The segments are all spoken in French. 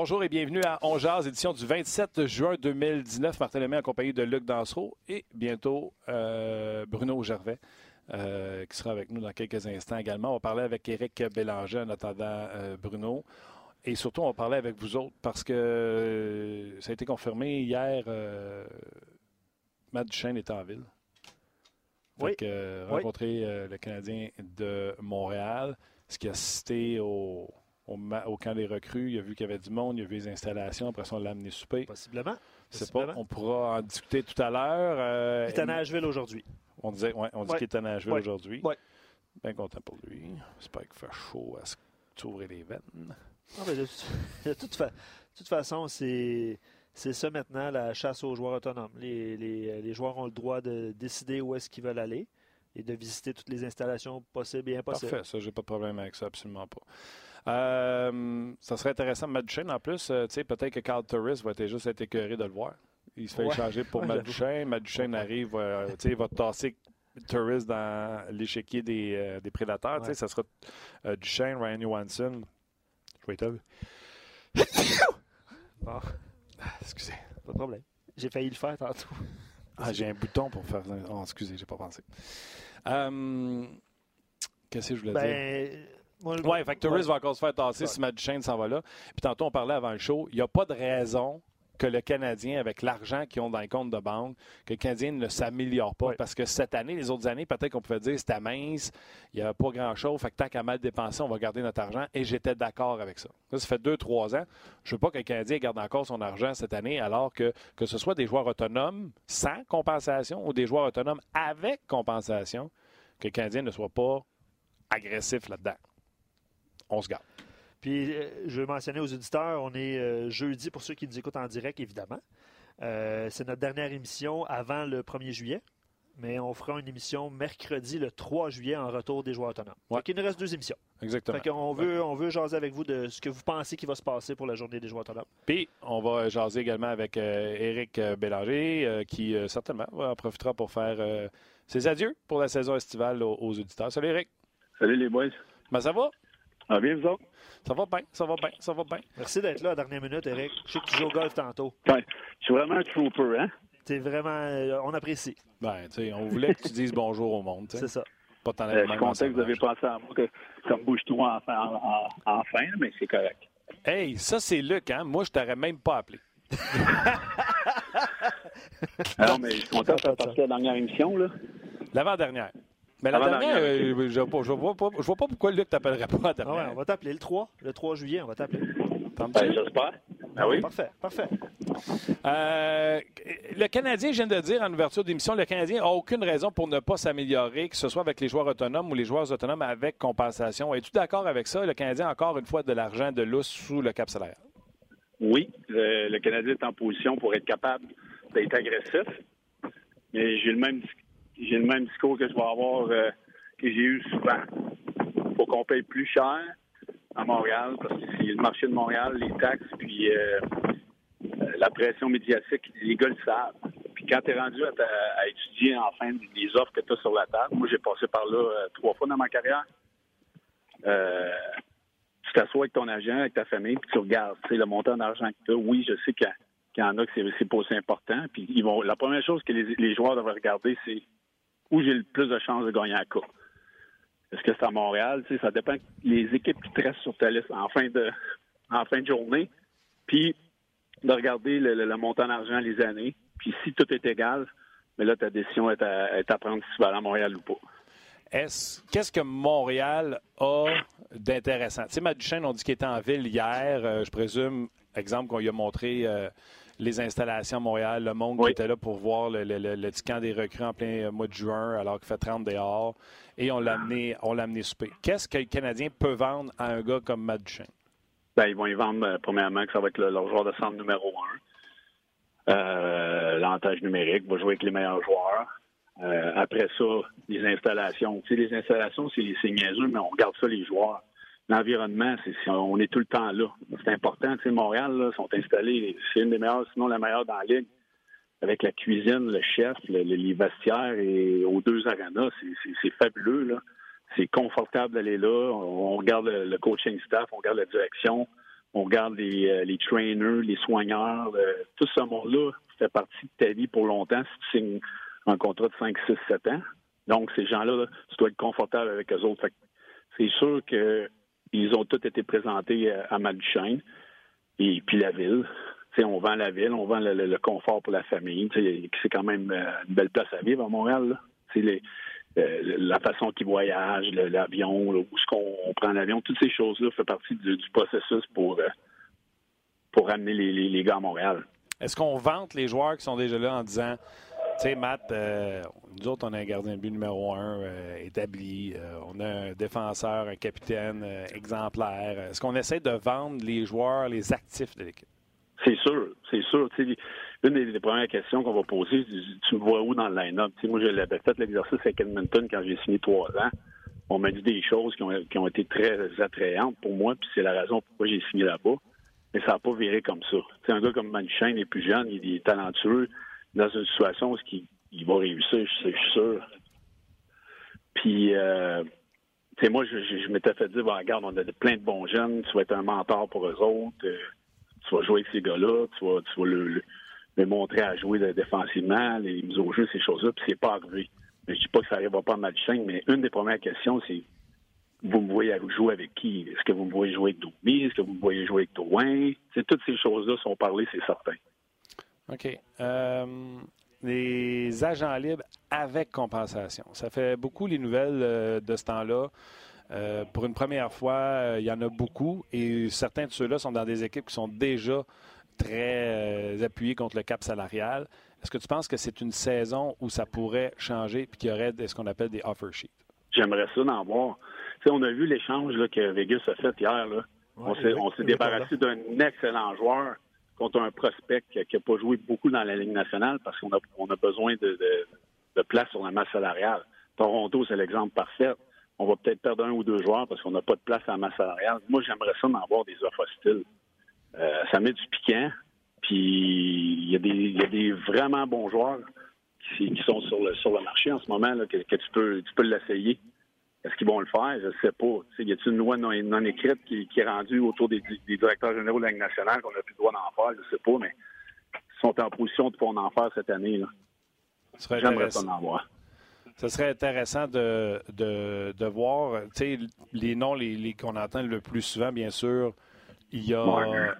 Bonjour et bienvenue à On Jazz, édition du 27 juin 2019. Martin Lemay en compagnie de Luc Dansereau et bientôt euh, Bruno Gervais. Euh, qui sera avec nous dans quelques instants également. On va parler avec Éric Bélanger en attendant euh, Bruno. Et surtout, on va parler avec vous autres parce que euh, ça a été confirmé hier. Matt Duchesne est en ville. Oui. Fait que, Oui. rencontrer le Canadien de Montréal, ce qui a assisté au, au, camp des recrues. Il a vu qu'il y avait du monde, il a vu les installations. Après ça, on l'a amené souper. Possiblement. C'est pas, on pourra en discuter tout à l'heure. Euh, Il est à Nashville aujourd'hui. on disait, ouais, on dit Ouais. qu'il est à Nashville Ouais. aujourd'hui. Bien content pour lui. J'espère qu'il fait chaud à se- s'ouvrir les veines. Non, mais de, de toute, fa- de toute façon, c'est c'est ça maintenant, la chasse aux joueurs autonomes. Les, les- les joueurs ont le droit de décider où est-ce qu'ils veulent aller et de visiter toutes les installations possibles et impossibles. Parfait, ça, j'ai pas de problème avec ça, absolument pas. Euh, ça serait intéressant, Matt en plus, euh, tu sais, peut-être que Carl Turris va être juste être écœuré de le voir. Il se fait Ouais. échanger pour Ouais, Matt. Matt arrive, euh, tu sais, il va tasser Turris dans l'échiquier des, des prédateurs. Tu sais, ça sera Duchesne, Ryan Johansson. Je vais être... Bon, Excusez. pas de problème. J'ai failli le faire tantôt. Ah, j'ai un bouton pour faire. Oh, excusez, j'ai pas pensé. Euh, Qu'est-ce que je voulais dire? Moi, Ouais, fait que Torres ouais. va encore se faire tasser si Matt Duchesne s'en va là. Puis tantôt, on parlait avant le show. Il n'y a pas de raison que le Canadien, avec l'argent qu'ils ont dans les comptes de banque, que le Canadien ne s'améliore pas. Parce que cette année, les autres années, peut-être qu'on pouvait dire c'était mince, il n'y avait pas grand-chose. Fait que tant qu'à mal dépenser, on va garder notre argent. Et j'étais d'accord avec ça. Là, ça fait deux, trois ans. Je veux pas que le Canadien garde encore son argent cette année, alors que que ce soit des joueurs autonomes sans compensation ou des joueurs autonomes avec compensation, que le Canadien ne soit pas agressif là-dedans. On se garde. Puis, euh, je veux mentionner aux auditeurs, on est euh, jeudi pour ceux qui nous écoutent en direct, évidemment. Euh, c'est notre dernière émission avant le 1er juillet, mais on fera une émission mercredi, le 3 juillet, en retour des joueurs autonomes. Ouais. Fait qu'il nous reste deux émissions. Exactement. Fait qu'on veut, on veut jaser avec vous de ce que vous pensez qui va se passer pour la journée des joueurs autonomes. Puis, on va jaser également avec euh, Éric Bélanger, euh, qui euh, certainement en profitera pour faire euh, ses adieux pour la saison estivale aux, aux auditeurs. Salut Éric. Salut les boys. Ben, ça va? Ah, bien, vous autres? Ça va bien, ça va bien, ça va bien. Merci d'être là à la dernière minute, Eric. Je sais que tu joues au golf tantôt. Ouais. Je suis vraiment un trooper, hein? C'est vraiment. euh, on apprécie. Ben, tu sais, on voulait que tu dises bonjour au monde. tu sais. C'est ça. Pas tant Euh, je suis content que vous avez pensé à moi que, comme bouge-toi en, en, en- enfin, mais c'est correct. Hey, ça, c'est Luc, hein? Moi, je t'aurais même pas appelé. Alors, mais je suis content de faire partie de la dernière émission, là. L'avant-dernière. Mais la dernière, euh, je, vois pas, je, vois pas, je vois pas pourquoi Luc t'appellerait pas Ah ouais, on va t'appeler le 3. Le 3 juillet, on va t'appeler. Ben, J'espère. Ah oui? Parfait, parfait. Euh, le Canadien, je viens de dire en ouverture d'émission, le Canadien n'a aucune raison pour ne pas s'améliorer, que ce soit avec les joueurs autonomes ou les joueurs autonomes avec compensation. Es-tu d'accord avec ça? Le Canadien a encore une fois de l'argent de lousse sous le cap salaire. Oui, le, le Canadien est en position pour être capable d'être agressif. Mais j'ai le même j'ai le même discours que je vais avoir euh, que j'ai eu souvent. faut qu'on paye plus cher à Montréal parce que c'est le marché de Montréal, les taxes, puis euh, euh, la pression médiatique, les gars le savent. Puis quand tu es rendu à, étudier enfin les offres que tu as sur la table, moi j'ai passé par là trois fois dans ma carrière. Tu t'assois avec ton agent, avec ta famille, puis tu regardes le montant d'argent que tu as. Oui, je sais qu'il y en a que c'est, pas aussi important. Puis ils vont, la première chose que les, les joueurs devraient regarder, c'est où j'ai le plus de chances de gagner à coup. Est-ce que c'est à Montréal? Tu sais, ça dépend les équipes qui te restent sur ta liste en fin de, en fin de journée. Puis de regarder le, montant d'argent, les années. Puis si tout est égal, mais là, ta décision est à, à prendre si tu vas à Montréal ou pas. Est-ce, qu'est-ce que Montréal a d'intéressant? Tu sais, on dit qu'il était en ville hier. Euh, je présume, exemple, qu'on lui a montré euh, les installations à Montréal, le monde qui était là pour voir le, le, le- le petit camp des recrues en plein euh, mois de juin, alors qu'il fait 30 dehors. Et on l'a amené, on l'a amené souper. Qu'est-ce que le Canadien peut vendre à un gars comme Matt Duchesne? Ben, ils vont y vendre, euh, premièrement, que ça va être le- leur joueur de centre numéro un. Euh, L'avantage numérique va jouer avec les meilleurs joueurs. Euh, après ça, les installations. Tu sais, les installations, c'est c'est niaiseux, mais on regarde ça, les joueurs. L'environnement, on est tout le temps là. C'est important. Tu Montréal, là, sont installés, c'est une des meilleures, sinon la meilleure dans la ligue. Avec la cuisine, le chef, le- le- les vestiaires et aux deux arenas, c'est- fabuleux, là c'est confortable d'aller là. On, regarde le, coaching staff, on regarde la direction. on regarde les, euh, trainers, les soigneurs, tout ce monde-là fait partie de ta vie pour longtemps si tu signes un contrat de 5, 6, 7 ans. Donc, ces gens-là, tu dois être confortable avec eux autres. C'est sûr qu'ils ont tous été présentés à Maduchesne et puis la ville. on vend la ville, on vend le, confort pour la famille. C'est quand même euh, une belle place à vivre à Montréal. C'est la façon qu'ils voyagent, l'avion, où est-ce qu'on prend l'avion, toutes ces choses-là font partie du, processus pour, pour amener les, les gars à Montréal. Est-ce qu'on vante les joueurs qui sont déjà là en disant, tu sais, Matt, euh, nous autres, on a un gardien de but numéro un euh, établi, euh, on a un défenseur, un capitaine exemplaire. Est-ce qu'on essaie de vendre les joueurs, les actifs de l'équipe? C'est sûr, c'est sûr. une des, premières questions qu'on va poser, tu me vois où dans le line-up? moi, je l'avais fait l'exercice avec Edmonton quand j'ai signé trois ans. On m'a dit des choses qui ont, été très attrayantes pour moi, puis c'est la raison pourquoi j'ai signé là-bas mais ça n'a pas viré comme ça. C'est un gars comme Manuchain est plus jeune, il est talentueux, dans une situation où il, va réussir, je suis sûr. Puis, euh, tu sais, moi, je, m'étais fait dire, regarde, on a plein de bons jeunes, tu vas être un mentor pour eux autres, euh, tu vas jouer avec ces gars-là, tu vas, tu le, montrer à jouer défensivement, les mises au jeu, ces choses-là, puis c'est pas arrivé. Je dis pas que ça n'arrivera pas à Manuchain, mais une des premières questions, c'est vous me voyez jouer avec qui? Est-ce que vous me voyez jouer avec Domi? Est-ce que vous me voyez jouer avec Drouin? toutes ces choses-là sont parlées, c'est certain. OK. Euh, les agents libres avec compensation. Ça fait beaucoup les nouvelles euh, de ce temps-là. Euh, pour une première fois, il y en a beaucoup et certains de ceux-là sont dans des équipes qui sont déjà très appuyées contre le cap salarial. Est-ce que tu penses que c'est une saison où ça pourrait changer et qu'il y aurait ce qu'on appelle des offer sheets? J'aimerais ça d'en voir on a vu l'échange que Vegas a fait hier. Là. on s'est débarrassé d'un excellent joueur contre un prospect qui n'a pas joué beaucoup dans la Ligue nationale parce qu'on a, on a besoin de, place sur la masse salariale. Toronto, c'est l'exemple parfait. On va peut-être perdre un ou deux joueurs parce qu'on n'a pas de place à la masse salariale. Moi, j'aimerais ça d'en avoir des offres hostiles. Euh, ça met du piquant. Puis il y, a des, vraiment bons joueurs qui, sont sur le, sur le marché en ce moment que, que tu peux, tu peux l'essayer. Est-ce qu'ils vont le faire? Je ne sais pas. y a-t-il une loi non, écrite qui, est rendue autour des, directeurs généraux de la Ligue nationale qu'on n'a plus le droit d'en faire? Je ne sais pas, mais ils sont en position de pouvoir en faire cette année. Là. J'aimerais pas en voir. Ce serait intéressant de, de, de voir les noms les, qu'on entend le plus souvent, bien sûr. Il y a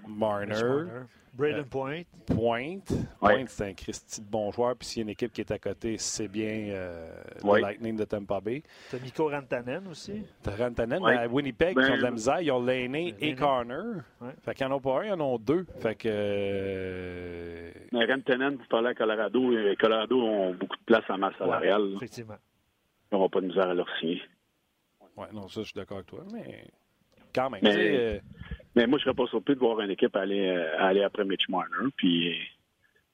Marner. Braden Point. Point. Point, c'est un Christy de bon joueur. Puis s'il y a une équipe qui est à côté, c'est bien euh, le Lightning de Tampa Bay. T'as Mikko Rantanen aussi. T'as Rantanen, mais à Winnipeg, ben, ils ont de la misère. Ils ont Laney et Corner. Fait qu'ils n'en ont pas un, ils en ont deux. Fait que. Euh... Mais Rantanen, vous parlez à Colorado. Et Colorado ont beaucoup de place en masse salariale. effectivement. Ils n'auront pas de misère à leur signer. Oui, non, ça, je suis d'accord avec toi. Mais quand même. Mais... Mais moi, je serais pas surpris de voir une équipe aller, euh, aller après Mitch Marner. Puis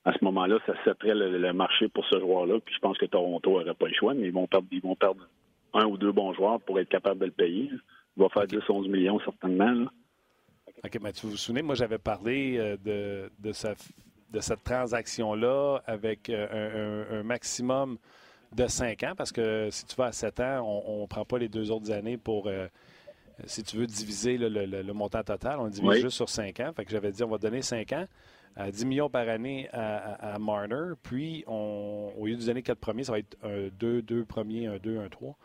à ce moment-là, ça setterait le, marché pour ce joueur-là. Puis je pense que Toronto n'aurait pas le choix, mais ils vont perdre, ils vont perdre un ou deux bons joueurs pour être capable de le payer. Il va faire 10-11 millions certainement. OK, mais tu vous souvenez, moi j'avais parlé euh, de, de, de cette transaction-là avec euh, un, maximum de 5 ans, parce que si tu vas à 7 ans, on ne prend pas les deux autres années pour si tu veux diviser le, montant total, on divise juste sur 5 ans. Fait que j'avais dit, on va donner 5 ans à 10 millions par année à, Marner. Puis, on, au lieu de donner 4 premiers, ça va être un 2, 2 premiers, un 2, un 3.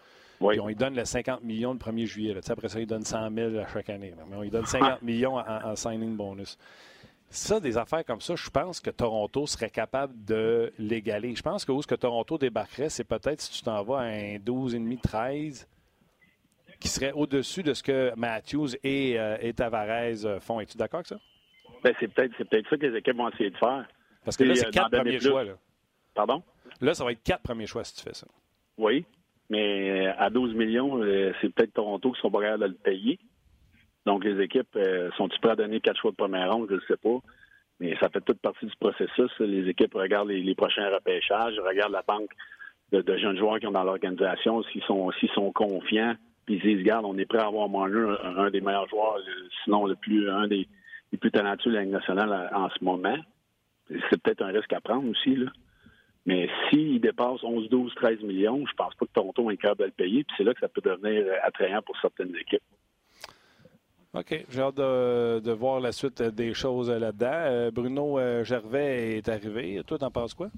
Puis on lui donne le 50 millions le 1er juillet. Après ça, il donne 100 000 à chaque année. Mais on lui donne 50 ah. millions en, signing bonus. Ça, des affaires comme ça, je pense que Toronto serait capable de l'égaler. Je pense que où ce que Toronto débarquerait, c'est peut-être si tu t'en vas à un 12,5, 13 qui serait au-dessus de ce que Matthews et, euh, Tavares euh, font. Es-tu d'accord avec ça? Ben, c'est peut-être peut ça que les équipes vont essayer de faire. Parce que là, c'est euh, quatre premiers choix. Là. Pardon? Là, ça va être quatre premiers choix si tu fais ça. Oui, mais à 12 millions, c'est peut-être Toronto qui sera pas capables de le payer. Donc, les équipes sont-ils prêtes à donner quatre choix de première ronde? Je ne sais pas. Mais ça fait toute partie du processus. Les équipes regardent les, prochains repêchages, regardent la banque de, jeunes joueurs qui ont dans l'organisation, s'ils sont, s'ils sont confiants ils disent, regarde, on est prêt à avoir Marner, un, des meilleurs joueurs, sinon le plus, un des, plus talentueux de la Ligue nationale en ce moment. C'est peut-être un risque à prendre aussi. Mais s'il dépasse 11, 12, 13 millions, je pense pas que Toronto est capable de le payer. Puis c'est là que ça peut devenir attrayant pour certaines équipes. OK. J'ai hâte de, voir la suite des choses là-dedans. Euh, Bruno euh, Gervais est arrivé. Toi, t'en penses quoi?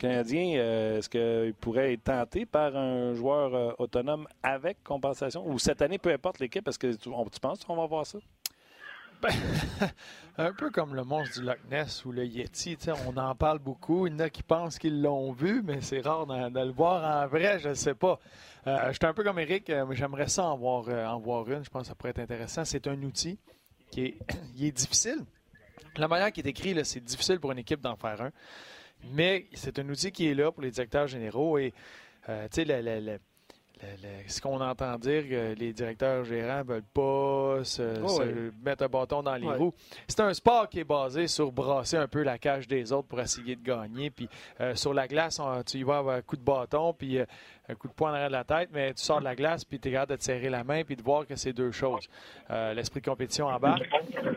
Canadien, euh, est-ce qu'il pourrait être tenté par un joueur euh, autonome avec compensation? Ou cette année, peu importe l'équipe, est-ce que tu, on- penses qu'on va voir ça? Un peu comme le monstre du Loch Ness ou le Yeti, on en parle beaucoup. Il y en a qui pensent qu'ils l'ont vu, mais c'est rare de, le voir en vrai, je ne sais pas. Euh, je suis un peu comme Eric, j'aimerais ça en voir, une. Je pense que ça pourrait être intéressant. C'est un outil qui est, il est difficile. La manière qui est écrit, là, c'est difficile pour une équipe d'en faire un. Mais c'est un outil qui est là pour les directeurs généraux. Et euh, tu sais, ce qu'on entend dire que les directeurs gérants veulent pas se, Oh, mettre un bâton dans les Ouais. roues. C'est un sport qui est basé sur brasser un peu la cage des autres pour essayer de gagner. Puis euh, sur la glace, on- tu y vas avec un coup de bâton, puis euh, un coup de poing en arrière de la tête, mais tu sors de la glace, puis tu es capable de te serrer la main, puis de voir que c'est deux choses. Euh, L'esprit de compétition en bas,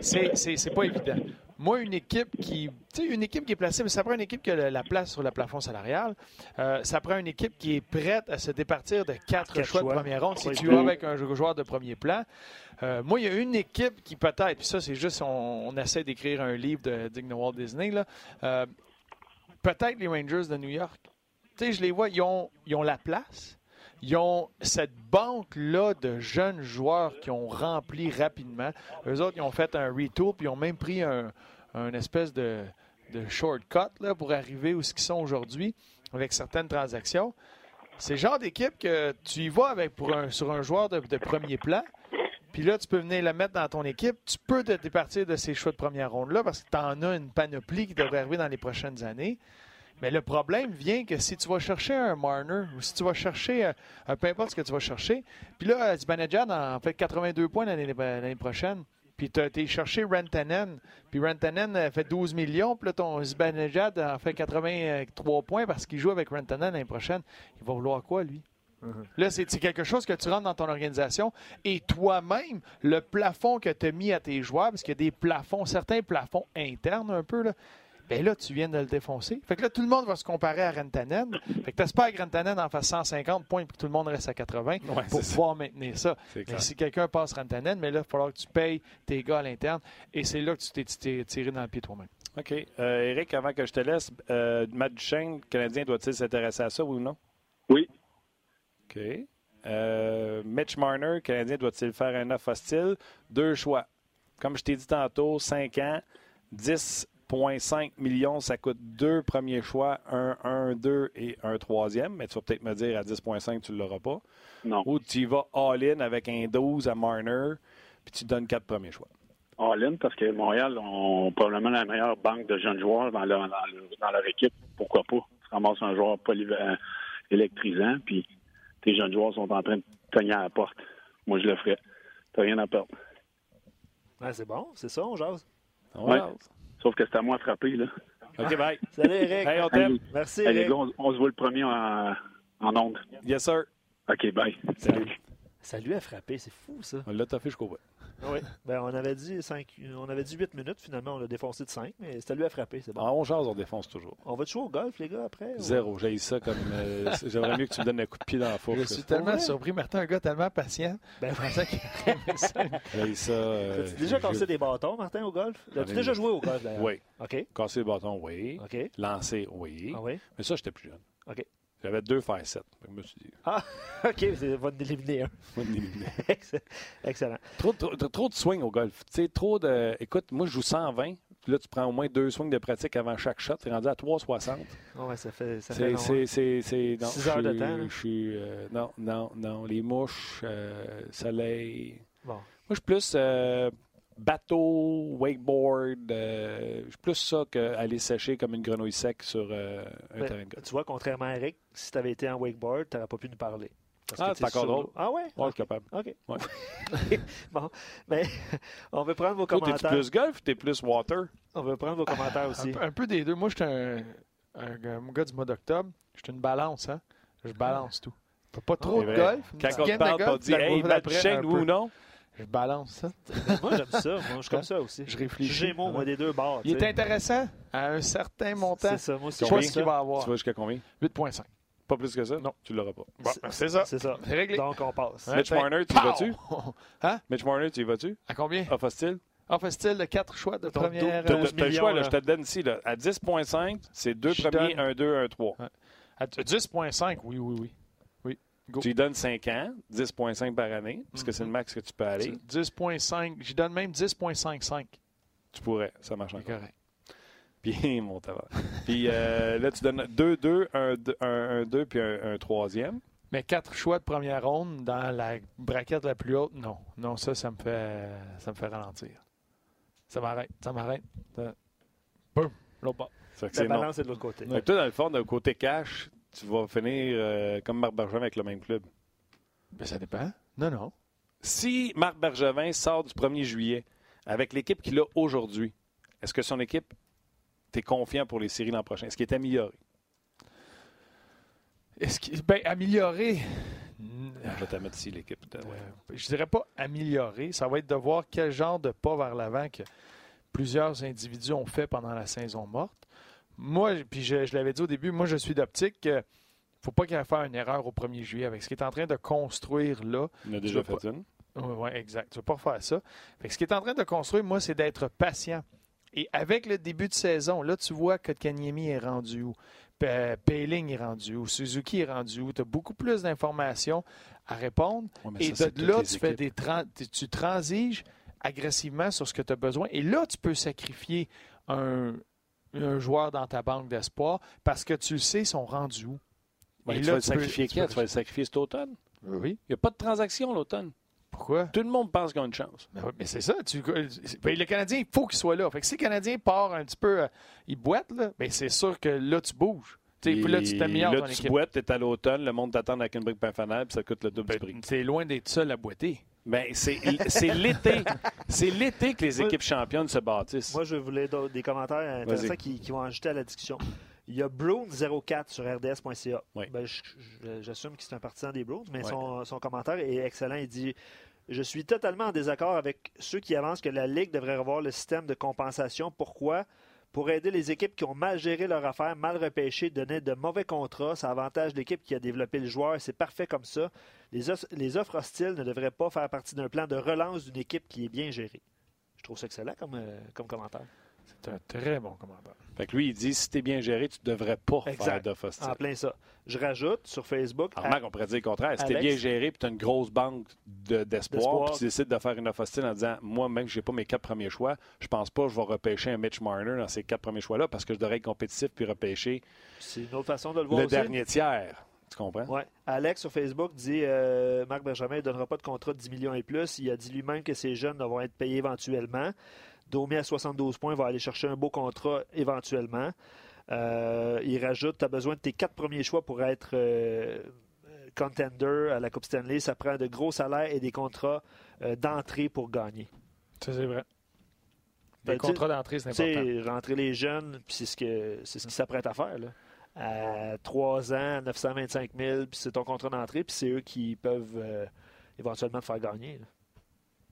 c'est pas évident. Moi, une équipe qui, tu sais, une équipe qui est placée, mais ça prend une équipe qui a la- la place sur le plafond salarial. Euh, ça prend une équipe qui est prête à se départir de quatre, Quatre choix, choix. de première ronde si tu vas avec un joueur de premier plan. Euh, moi, il y a une équipe qui peut-être, puis ça, c'est juste, on, on essaie d'écrire un livre de Dick Walt Disney, là. Euh, peut-être les Rangers de New York. Je les vois, ils ont, ils la place. Ils ont cette banque-là de jeunes joueurs qui ont rempli rapidement. Eux autres, ils ont fait un retool, puis ils ont même pris un, espèce de, de shortcut là, pour arriver où ils sont aujourd'hui avec certaines transactions. C'est le genre d'équipe que tu y vas avec un, sur un joueur de, de premier plan, puis là, tu peux venir le mettre dans ton équipe. Tu peux te départir de ces choix de première ronde-là parce que tu en as une panoplie qui devrait arriver dans les prochaines années. Mais le problème vient que si tu vas chercher un Marner ou si tu vas chercher, euh, euh, peu importe ce que tu vas chercher, puis là, Zibanejad en fait 82 points l'année l'année prochaine, puis tu as été chercher Rantanen, puis Rantanen euh, fait 12 millions, puis là, ton Zibanejad en fait 83 points parce qu'il joue avec Rantanen l'année prochaine. Il va vouloir quoi, lui? Là, c'est c'est quelque chose que tu rentres dans ton organisation et toi-même, le plafond que tu as mis à tes joueurs, parce qu'il y a des plafonds, certains plafonds internes un peu, là, ben là, tu viens de le défoncer. Fait que là, tout le monde va se comparer à Rantanen. Fait que t'espères que Rantanen en fasse 150 points et que tout le monde reste à 80 Ouais, pour ça. pouvoir maintenir ça. Mais clair. si quelqu'un passe Rantanen, mais là, il va falloir que tu payes tes gars à l'interne et c'est là que tu t'es- tiré dans le pied toi-même. OK. Euh, Eric, avant que je te laisse, euh, Matt Duchesne, le Canadien, doit-il s'intéresser à ça, oui ou non? Oui. OK. Euh, Mitch Marner, le Canadien, doit-il faire un offre hostile? Deux choix. Comme je t'ai dit tantôt, 5 ans, 10,5 millions, ça coûte deux premiers choix, un 1, 2 et un troisième. Mais tu vas peut-être me dire à 10,5, tu ne l'auras pas. Non. Ou tu y vas all-in avec un 12 à Marner, puis tu donnes quatre premiers choix. All-in, parce que Montréal ont probablement la meilleure banque de jeunes joueurs dans leur, dans leur, dans leur équipe. Pourquoi pas? Tu ramasses un joueur polyvalent, électrisant, puis tes jeunes joueurs sont en train de cogner à la porte. Moi, je le ferais. T'as rien à perdre. Ah, c'est bon, c'est ça, on jase. On Ouais. jase. Sauf que c'est à moi de frapper, là. OK, bye. Salut, Eric. Hey, on t'aime. Merci, Eric. gars, on, on se voit le premier en, en onde. Yes, sir. OK, bye. Salut. Ça lui a frappé, c'est fou, ça. On l'a toffé jusqu'au bout. Oui. Ben, on avait dit cinq, on avait dit 8 minutes, finalement, on l'a défoncé de 5, mais ça lui a frappé, c'est bon. En 11 jase, on défonce toujours. On va jouer au golf, les gars, après? ou- Zéro. J'ai ça comme. euh, J'aimerais mieux que tu me donnes un coup de pied dans la fourche. Je suis tellement surpris, Martin, un gars tellement patient. Ben, Je pensais qu'il ça. J'ai ça. euh, As-tu déjà cassé des bâtons, Martin, au golf? As-tu ai- déjà joué au golf, d'ailleurs? Oui. OK. Casser le bâton, oui. OK. Lancer, oui. Ah oui? Mais ça, j'étais plus jeune. OK. J'avais deux faire sept. Je me suis dit, OK, c'est va en éliminer un. moi, d'éliminer. Excellent. trop, trop, trop- trop de swing au golf. Tu sais, trop de. Écoute, moi, je joue 120. Puis là, tu prends au moins deux swings de pratique avant chaque shot. Tu es rendu à 3,60. Ah ouais, ça fait, ça fait C'est. hein. non, heures de temps. Je suis. euh, non, non, non. Les mouches, euh, soleil. Bon. Moi, je suis plus euh, bateau, wakeboard. euh, plus ça qu'aller sécher comme une grenouille sec sur euh, un Ben, terrain de golf. Tu vois, contrairement à Eric, si tu avais été en wakeboard, tu n'aurais pas pu nous parler. Parce Ah, c'est t'es encore drôle. Ah ouais? Ouais, je OK. suis capable. OK. Ouais. bon. Ben, on veut prendre vos Toi, commentaires. plus golf ou t'es plus water? On veut prendre vos commentaires Un, aussi. peu- un peu des deux. Moi, je suis un, un gars- un gars du mois d'octobre. Je suis une balance, hein. Je balance tout. Pas- Pas trop C'est de vrai. golf. Quand on te parle, on puis dit Hey, oui ou non? Je balance ça. moi, j'aime ça. Moi, je suis comme ça aussi. Je réfléchis. Suis Gémeaux, moi, des deux bords. Il tu est intéressant à un certain montant. C'est ça, moi aussi. Je sais je pas fais ce qu'il va Tu avoir. vas jusqu'à combien? 8.5. Pas plus que ça? Non. Tu l'auras pas. Bon, ben, c'est ça. C'est ça. C'est réglé. Donc, on passe. Mitch Marner, tu vas-tu? Hein? Mitch Marner, tu y vas-tu? À combien? Off hostile? Ah, fait-il de quatre choix de première. T'as euh, t'as- le choix, là, je te le donne ici. Là. À 10,5, c'est deux premiers, un 2, un 3. à 10,5, oui, oui, oui. Go. Tu lui donnes 5 ans, 10,5 par année, parce que Mhm. c'est le max que tu peux aller. 10,5. J'y donne même 10,55. Tu pourrais, ça marche C'est encore. correct. Puis, mon tabac. Puis euh, là, tu donnes 2, 2, 1, 2, un 2, puis un, un troisième. Mais quatre choix de première ronde dans la braquette la plus haute, non. Non, ça, ça me fait, ça me fait ralentir. Ça m'arrête. Ça m'arrête. Boum. L'autre bord. La non. balance est de l'autre côté. Que toi, dans le fond, d'un côté cash, tu vas finir euh, comme Marc Bergevin avec le même club. Ben, ça dépend. Non, non. Si Marc Bergevin sort du 1er juillet avec l'équipe qu'il a aujourd'hui, est-ce que son équipe, tu es confiant pour les séries l'an prochain? Est-ce qu'il est amélioré? Est-ce qu'il. Ben, amélioré? Je vais te mettre ici l'équipe. de- Euh, je dirais pas améliorer. Ça va être de voir quel genre de pas vers l'avant que plusieurs individus ont fait pendant la saison morte. Moi, puis je, je l'avais dit au début, moi je suis d'optique qu'il ne faut pas qu'il y ait à faire une erreur au 1er juillet avec ce qu'il est en train de construire là. Il en a déjà fait une. Oui, exact. Tu ne veux pas faire ça. Fait que ce qu'il est en train de construire, moi, c'est d'être patient. Et avec le début de saison, là, tu vois que Kanyemi est rendu où? Peiling est rendu où? Suzuki est rendu où? Tu as beaucoup plus d'informations à répondre. Ouais, Et ça, de là, tu fais des tran- tu- tu transiges agressivement sur ce que tu as besoin. Et là, tu peux sacrifier un, un joueur dans ta banque d'espoir parce que tu le sais, ils sont rendus où. Et tu là, vas le peux- sacrifier tu peux- Tu vas le sacrifier cet automne? Oui. Il n'y a pas de transaction l'automne. Pourquoi? Tout le monde pense qu'ils ont une chance. Ben oui, mais c'est ça. Tu, ben, le Canadien, il faut qu'il soit là. Fait que si le Canadien part un petit peu, euh, il boite, là, ben c'est sûr que là, tu bouges. Puis là, tu t'améliores Là, ton tu équipe. boites, tu es à l'automne, le monde t'attend avec une brique pain fanal, puis ça coûte le double Ben, du prix. c'est loin d'être seul à boiter. Ben, c'est l'été. C'est l'été que les équipes championnes se bâtissent. Moi, je voulais des commentaires intéressants qui, qui vont ajouter à la discussion. Il y a Brown04 sur rds.ca. Oui. Ben, J'assume que c'est un partisan des Browns, mais Oui. son, son commentaire est excellent. Il dit Je suis totalement en désaccord avec ceux qui avancent que la Ligue devrait revoir le système de compensation. Pourquoi? Pour aider les équipes qui ont mal géré leur affaire, mal repêché, donner de mauvais contrats. Ça avantage l'équipe qui a développé le joueur. C'est parfait comme ça. Les, offres hostiles ne devraient pas faire partie d'un plan de relance d'une équipe qui est bien gérée. Je trouve ça excellent comme, euh, comme commentaire. C'est un très bon commentaire. Fait que lui, il dit si t'es bien géré, tu devrais pas faire d'offre hostile. En plein ça. Je rajoute sur Facebook. Alors, Marc, on pourrait dire le contraire. Si t'es bien géré et tu as une grosse banque de- d'espoir, D'espoir. puis tu décides de faire une offre hostile en disant Moi, même si je n'ai pas mes quatre premiers choix, je pense pas que je vais repêcher un Mitch Marner dans ces quatre premiers choix-là parce que je devrais être compétitif puis repêcher C'est une autre façon de le voir le aussi. dernier tiers. Tu comprends? Ouais. Alex sur Facebook dit euh, Marc Benjamin ne donnera pas de contrat de 10 millions et plus. Il a dit lui-même que ces jeunes vont être payés éventuellement. Domi à 72 points va aller chercher un beau contrat éventuellement. Euh, il rajoute Tu as besoin de tes quatre premiers choix pour être euh, contender à la Coupe Stanley. Ça prend de gros salaires et des contrats euh, d'entrée pour gagner. Ça, c'est vrai. Ben, Les tu- contrats d'entrée, c'est important. rentrer les jeunes, puis c'est ce que c'est ce qu'ils s'apprêtent à faire. Là. À 3 ans, 925 000, puis c'est ton contrat d'entrée, puis c'est eux qui peuvent euh, éventuellement te faire gagner. là.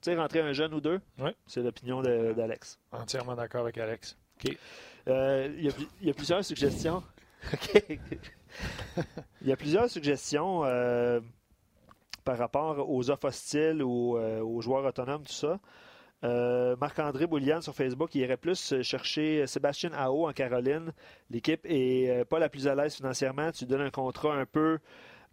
Tu sais, rentrer un jeune ou deux, Ouais. c'est l'opinion d'Alex. Entièrement d'accord avec Alex. Euh, Il y, a- il y a plusieurs suggestions. OK. Il y a plusieurs suggestions euh, par rapport aux offres hostiles ou euh, aux joueurs autonomes, tout ça. Euh, Marc-André Boulian sur Facebook, il irait plus chercher Sébastien Ao en Caroline. L'équipe est pas la plus à l'aise financièrement. Tu donnes un contrat un peu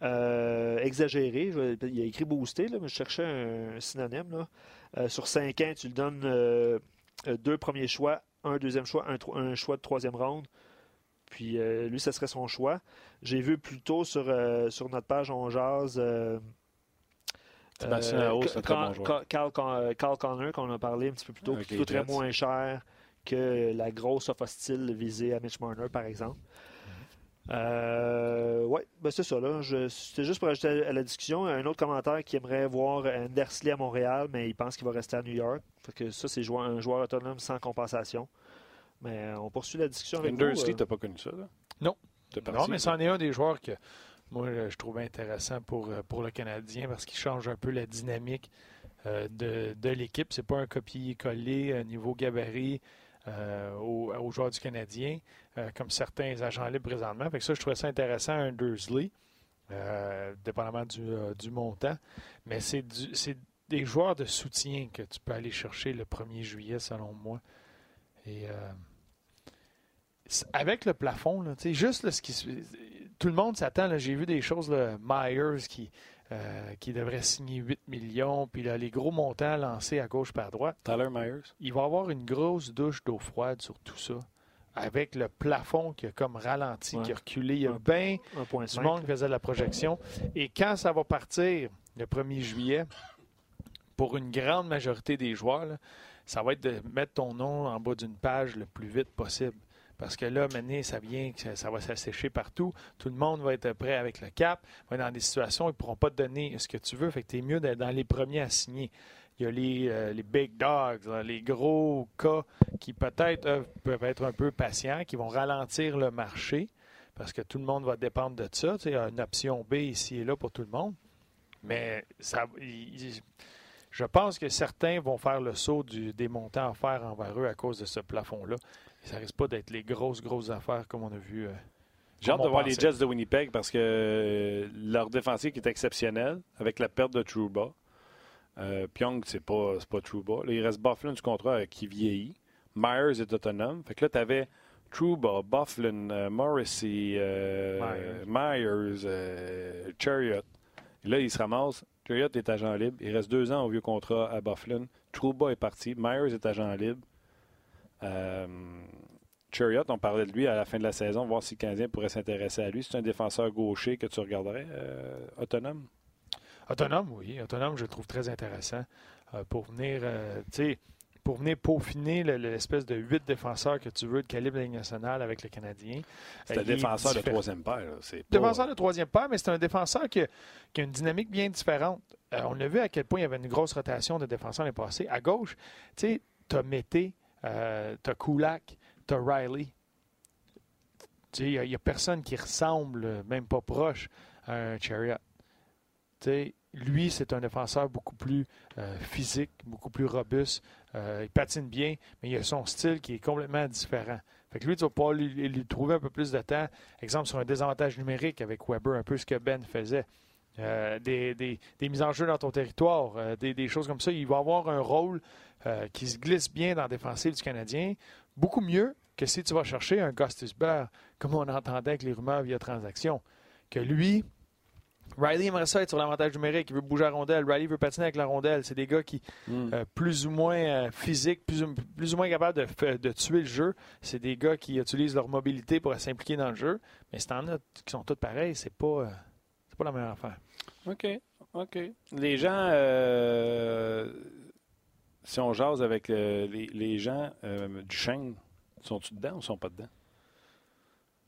euh, exagéré. Je il a écrit boosté, là, mais je cherchais un synonyme. Là. Euh, sur 5 ans, tu lui donnes euh, deux premiers choix, un deuxième choix, un, choix de troisième ronde. Puis lui, ce serait son choix. J'ai vu plus tôt sur, sur notre page On euh, Sébastien c'est très Carl- bon joueur. Carl, Carl, Carl Connor, qu'on a parlé un petit peu plus tôt, qui coûterait moins cher que la grosse offre hostile visée à Mitch Marner, par exemple. Euh, oui, ben c'est ça. Là. Je- C'était juste pour ajouter à la discussion. Un autre commentaire qui aimerait voir Andersley à Montréal, mais il pense qu'il va rester à New York. Fait que ça, c'est joueur- un joueur autonome sans compensation. Mais on poursuit la discussion avec vous. Undersley, euh. t'as pas connu ça, là? Non. Non, mais c'en est un des joueurs que moi, je trouve intéressant pour, euh, pour le Canadien parce qu'il change un peu la dynamique euh, de, de l'équipe. C'est pas un copier-coller euh, niveau gabarit aux, joueurs du Canadien, comme certains agents libres présentement. Fait que ça, je trouvais ça intéressant, un Dursley, dépendamment du, montant. Mais c'est des joueurs de soutien que tu peux aller chercher le 1er juillet, selon moi. Et avec le plafond, là, juste ce qui tout le monde s'attend. J'ai vu des choses, Myers qui, euh, qui devrait signer 8 millions, puis là, les gros montants lancés à gauche par droite. Tyler Myers. Il va avoir une grosse douche d'eau froide sur tout ça. Avec le plafond qui a comme ralenti, qui a reculé. Il y a bien du monde qui faisait la projection. Et quand ça va partir le 1er juillet, pour une grande majorité des joueurs, ça va être de mettre ton nom en bas d'une page le plus vite possible. Parce que là, maintenant, ça vient, ça va s'assécher partout. Tout le monde va être prêt avec le cap. Va être dans des situations ils ne pourront pas te donner ce que tu veux. Fait que tu es mieux d'être dans les premiers à signer. Il y a les, euh, les big dogs, les gros cas qui peut-être peuvent être un peu patients, qui vont ralentir le marché parce que tout le monde va dépendre de ça. il y a une option B ici et là pour tout le monde. Mais ça, je pense que certains vont faire le saut du, des montants offerts envers eux à cause de ce plafond-là. Ça risque pas d'être les grosses, grosses affaires comme on a vu. Euh, J'ai hâte de voir les Jets de Winnipeg parce que euh, leur défensif est exceptionnel avec la perte de Trouba. Euh, Pyong, c'est pas, pas Trouba. Là, il reste Bufflin du contrat qui vieillit. Myers est autonome. Fait que là, tu avais Trouba, Bufflin, Morrissey, Myers, Chariot. Et là, il se ramasse. Chariot est agent libre. Il reste deux ans au vieux contrat à Bufflin. Trouba est parti. Myers est agent libre. Euh, Chariot, on parlait de lui à la fin de la saison, voir si le Canadien pourrait s'intéresser à lui. C'est un défenseur gaucher que tu regarderais, euh, autonome? Autonome, oui. Autonome, je le trouve très intéressant euh, pour venir, pour venir peaufiner l'espèce de huit défenseurs que tu veux de calibre de Ligue nationale avec le Canadien. C'est un défenseur de troisième paire. Défenseur de troisième paire, mais c'est un défenseur qui a, une dynamique bien différente. on a vu à quel point il y avait une grosse rotation de défenseurs l'année passée. À gauche, tu as Mété, euh, t'as Kulak, t'as Riley. Il n'y a, personne qui ressemble, même pas proche, à un Chariot. lui, c'est un défenseur beaucoup plus euh, physique, beaucoup plus robuste. Euh, il patine bien, mais il a son style qui est complètement différent. Fait que lui, tu vas pouvoir lui, trouver un peu plus de temps. Exemple, sur un désavantage numérique avec Weber, un peu ce que Ben faisait. Des, des, mises en jeu dans ton territoire, des, des, choses comme ça. Il va avoir un rôle euh, qui se glisse bien dans la défensive du Canadien, beaucoup mieux que si tu vas chercher un Gustusberg, comme on entendait avec les rumeurs via transaction. Que lui, Riley aimerait ça être sur l'avantage numérique, il veut bouger la rondelle. Riley veut patiner avec la rondelle. C'est des gars qui, euh, plus ou moins euh, physiques, plus, ou moins capables de, tuer le jeu. C'est des gars qui utilisent leur mobilité pour s'impliquer dans le jeu. Mais c'est en a qui sont tous pareils, c'est pas, pas la meilleure affaire. OK. OK. Les gens si on jase avec euh, les, gens euh, du chêne, sont-ils dedans ou sont pas dedans?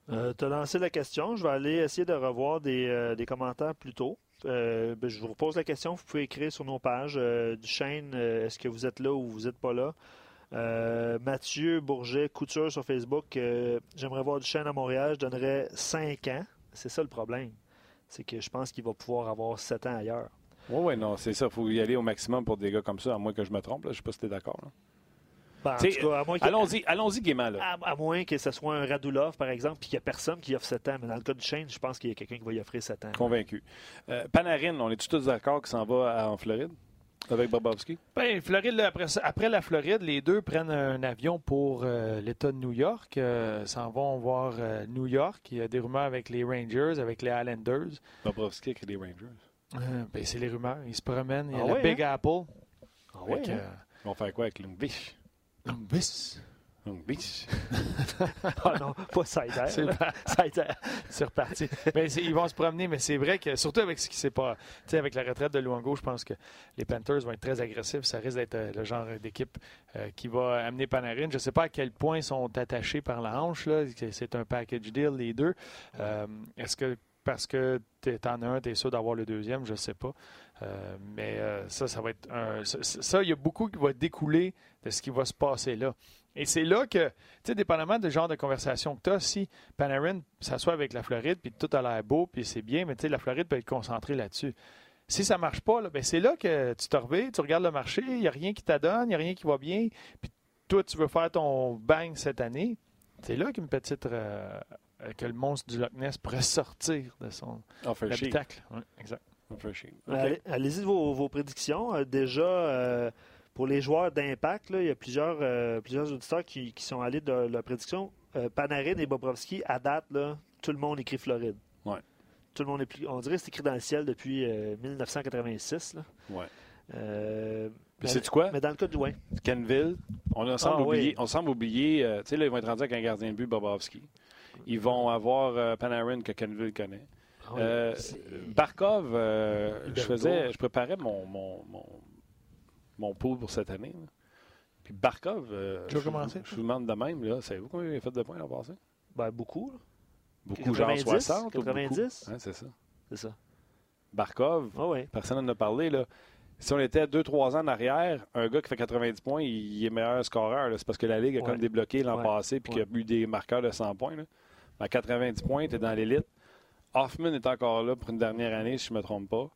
Euh, tu as lancé la question. Je vais aller essayer de revoir des, commentaires plus tôt. Ben, je vous pose la question. Vous pouvez écrire sur nos pages du chêne. Est-ce que vous êtes là ou vous n'êtes pas là? Mathieu Bourget, Couture sur Facebook. J'aimerais voir du chêne à Montréal. Je donnerais 5 ans. C'est ça le problème. C'est que je pense qu'il va pouvoir avoir 7 ans ailleurs. Oui, oui, non, c'est ça. Il faut y aller au maximum pour des gars comme ça, à moins que je me trompe. Je ne sais pas si tu es d'accord. Ben, allons-y, allons-y gaiement. Là. À, moins que ce soit un Radulov, par exemple, puis qu'il n'y a personne qui offre 7 ans. Mais dans le cas du Shane, je pense qu'il y a quelqu'un qui va y offrir 7 ans. Convaincu. Euh, Panarin, on est tous d'accord qu'il s'en va en Floride? Avec Bobovski? Ben, Floride, après, la Floride, les deux prennent un avion pour euh, l'État de New York. Euh, s'en vont voir New York. Il y a des rumeurs avec les Rangers, avec les Islanders. Bobovski avec les Rangers. Euh, ben, c'est les rumeurs. Ils se promènent. Il y a ah la Big hein? Apple. Ah ouais, hein? Ils vont faire quoi avec Lungbish? Lungbish? Lungbish? ah non, pas Sider. C'est reparti. mais ils vont se promener, mais c'est vrai que, surtout avec ce qui s'est pas. Tu sais, avec la retraite de Luango, je pense que les Panthers vont être très agressifs. Ça risque d'être euh, le genre d'équipe euh, qui va amener Panarin. Je ne sais pas à quel point ils sont attachés par la hanche. C'est un package deal, les deux. Est-ce que parce que tu en as un, tu es sûr d'avoir le deuxième, je ne sais pas. Euh, mais euh, ça, ça va être un. Ça, il y a beaucoup qui va découler de ce qui va se passer là. Et c'est là que, tu sais, dépendamment du genre de conversation que tu as, si Panarin s'assoit avec la Floride, puis tout a l'air beau, puis c'est bien, mais tu sais, la Floride peut être concentrée là-dessus. Si ça ne marche pas, ben c'est là que tu te reviens, tu regardes le marché, il n'y a rien qui t'adonne, il n'y a rien qui va bien, puis toi, tu veux faire ton bang cette année, c'est là qu'une petite. euh, que le monstre du Loch Ness pourrait sortir de son habitacle. Ouais, exact. Allez-y de vos, vos prédictions. Euh, déjà, euh, pour les joueurs d'impact, il y a plusieurs, euh, plusieurs auditeurs qui, qui sont allés de leur prédiction. Euh, Panarin et Bobrovski, à date, là, tout le monde écrit Floride. Ouais. Tout le monde est plus- on dirait que c'est écrit dans le ciel depuis euh, 1986. là. Ouais. Euh, mais, sais-tu quoi? mais dans le cas de Dwayne, Kenville, on a semble Ah, oui. oublier, on semble oublier, euh, tu sais, là, ils vont être rendus avec un gardien de but, Bobovski. Ils vont avoir euh, Panarin que Kenville connaît. Ah oui, Euh, c'est- Barkov, euh, je faisais, je préparais mon, mon, mon, mon pool pour cette année. là. Puis Barkov, euh, Tu veux je, commencer? je vous demande de même, là, savez-vous combien il a fait de points l'an passé? ben, beaucoup. là. Beaucoup, 90, genre 60 ou 90? beaucoup? Ouais, c'est ça. C'est ça. Barkov, Ah ouais. personne n'en a parlé, là. Si on était 2-3 ans en arrière, un gars qui fait 90 points, il, est meilleur scoreur. là. C'est parce que la Ligue a Ouais. comme débloqué l'an Ouais. passé puis qu'il y a eu des marqueurs de 100 points. Là. À 90 points, tu es dans l'élite. Hoffman est encore là pour une dernière année, si je ne me trompe pas.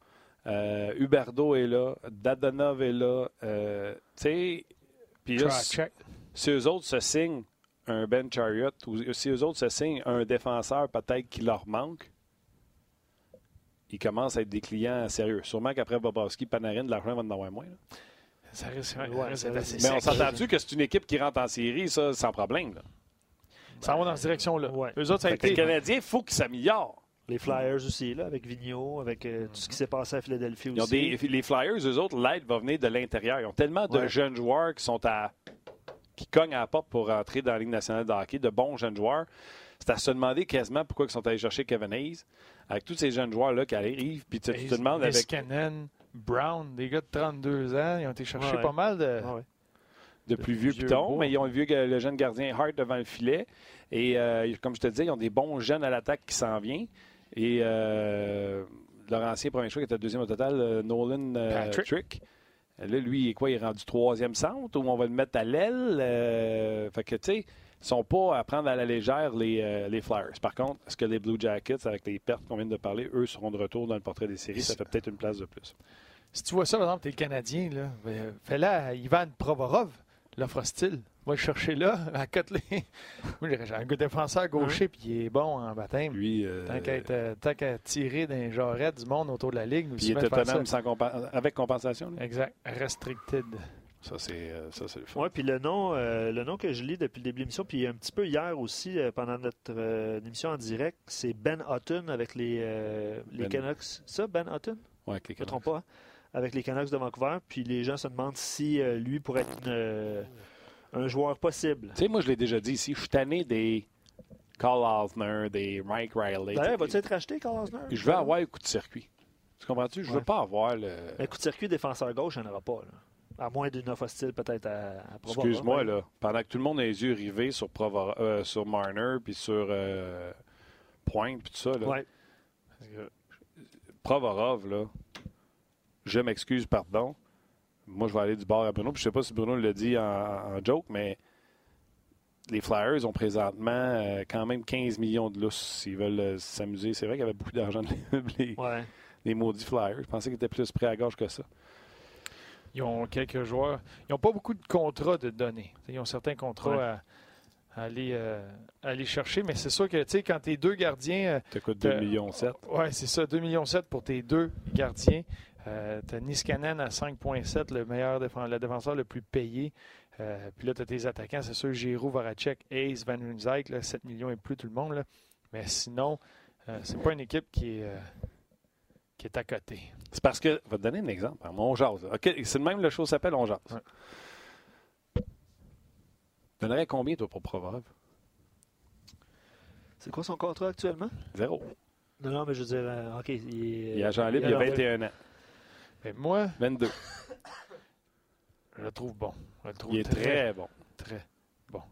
Euh, Huberdo est là. Dadonov est là. Euh, tu sais, puis là, si, check. si eux autres se signent un Ben Chariot ou si eux autres se signent un défenseur peut-être qui leur manque, ils commencent à être des clients sérieux. Sûrement qu'après Bobrovski, Panarin, de l'argent va en avoir moins. là. Ça risque, Ouais, ça assez Mais on s'entend-tu que c'est une équipe qui rentre en série, ça, sans problème. Là? Ça va dans cette direction-là. Ouais. Eux autres, ça a Fait que le été. Canadien, il faut qu'ils s'améliorent. Les Flyers aussi, là, avec Vigneault, avec euh, tout ce qui s'est passé à Philadelphie aussi. des, les Flyers, eux autres, l'aide va venir de l'intérieur. Ils ont tellement de Ouais. jeunes joueurs qui sont à qui cognent à la porte pour rentrer dans la Ligue nationale de hockey, de bons jeunes joueurs. C'est à se demander quasiment pourquoi ils sont allés chercher Kevin Hayes. Avec tous ces jeunes joueurs-là qui arrivent, puis tu, tu te demandes avec Niskanen, Brown, des gars de 32 ans, ils ont été chercher Ouais. pas mal de. Ouais. de plus vieux vieux pitons, mais ils ont le, vieux, le jeune gardien Hart devant le filet. Et euh, comme je te disais, ils ont des bons jeunes à l'attaque qui s'en viennent. Et euh, leur ancien premier choix, qui était deuxième au total, euh, Nolan euh, Patrick. Trick. Là, lui, il est quoi? Il est rendu troisième centre ou on va le mettre à l'aile? Euh, fait que, tu sais, ils sont pas à prendre à la légère les, euh, les Flyers. Par contre, est-ce que les Blue Jackets, avec les pertes qu'on vient de parler, eux seront de retour dans le portrait des séries? Ça fait peut-être une place de plus. Si tu vois ça, par exemple, t'es le Canadien, là, ben, fais-le à Ivan Provorov, l'offre hostile. Va le chercher là, à côté. Moi, j'ai un gars défenseur gaucher, puis il est bon en baptême. Lui, euh, Tant qu'à être, euh, tant qu'à tirer d'un jarret du monde autour de la ligue, nous puis il est autonome sans compa- avec compensation. lui? Exact. Restricted. Ça, c'est euh, ça, c'est le fun. Oui, puis le nom, euh, le nom que je lis depuis le début de l'émission, puis un petit peu hier aussi, euh, pendant notre euh, émission en direct, c'est Ben Hutton avec les, euh, les Ben. Canucks. Ça, Ben Hutton? Ouais, avec les Je ne me Canucks. trompe pas. hein? Avec les Canucks de Vancouver. Puis les gens se demandent si euh, lui pourrait être une, euh, un joueur possible. Tu sais, moi, je l'ai déjà dit ici, je suis tanné des Carl Osner, des Mike Riley. D'ailleurs, va-tu être acheté, Carl Osner? Je veux avoir un coup de circuit. Tu comprends-tu? Je veux pas avoir le. Un coup de circuit défenseur gauche, il n'y en aura pas. là. À moins d'une offre hostile peut-être à, à Provorov. Excuse-moi, là. Pendant que tout le monde a les yeux rivés sur, Provor- euh, sur Marner, puis sur euh, Pointe, puis tout ça, là. Ouais. Provorov, là, je m'excuse, pardon. Moi, je vais aller du bord à Bruno. Puis je sais pas si Bruno l'a dit en, en joke, mais les Flyers ont présentement euh, quand même 15 millions de lousse s'ils veulent euh, s'amuser. C'est vrai qu'il y avait beaucoup d'argent les, Ouais. les maudits Flyers. Je pensais qu'ils étaient plus prêts à gauche que ça. Ils ont quelques joueurs. Ils n'ont pas beaucoup de contrats de donner. Ils ont certains contrats Ouais. à, à aller, euh, à aller chercher, mais c'est sûr que tu sais, quand tes deux gardiens. Ça coûte T'as- 2 millions 7. oui, c'est ça, 2,7 millions pour tes deux gardiens. Euh, tu as Niskanen à 5,7, le meilleur défenseur, le défenseur le plus payé. Euh, puis là, tu as tes attaquants, c'est sûr, Giroud, Voracek, Ace, Van là, 7 millions et plus tout le monde. Là. Mais sinon, euh, c'est pas une équipe qui est, euh, qui est à côté. C'est parce que, je vais te donner un exemple. hein, On jase. OK, c'est le même, le show s'appelle On jase. Ouais. Tu donnerais combien, toi, pour Provorov? C'est quoi son contrat actuellement? Zéro. Non, non, mais je veux dire, euh, OK. Il, est, Il est agent libre, il a 21 ans. Mais moi, 22. je le trouve bon. Je le trouve Il est très bon. très bon.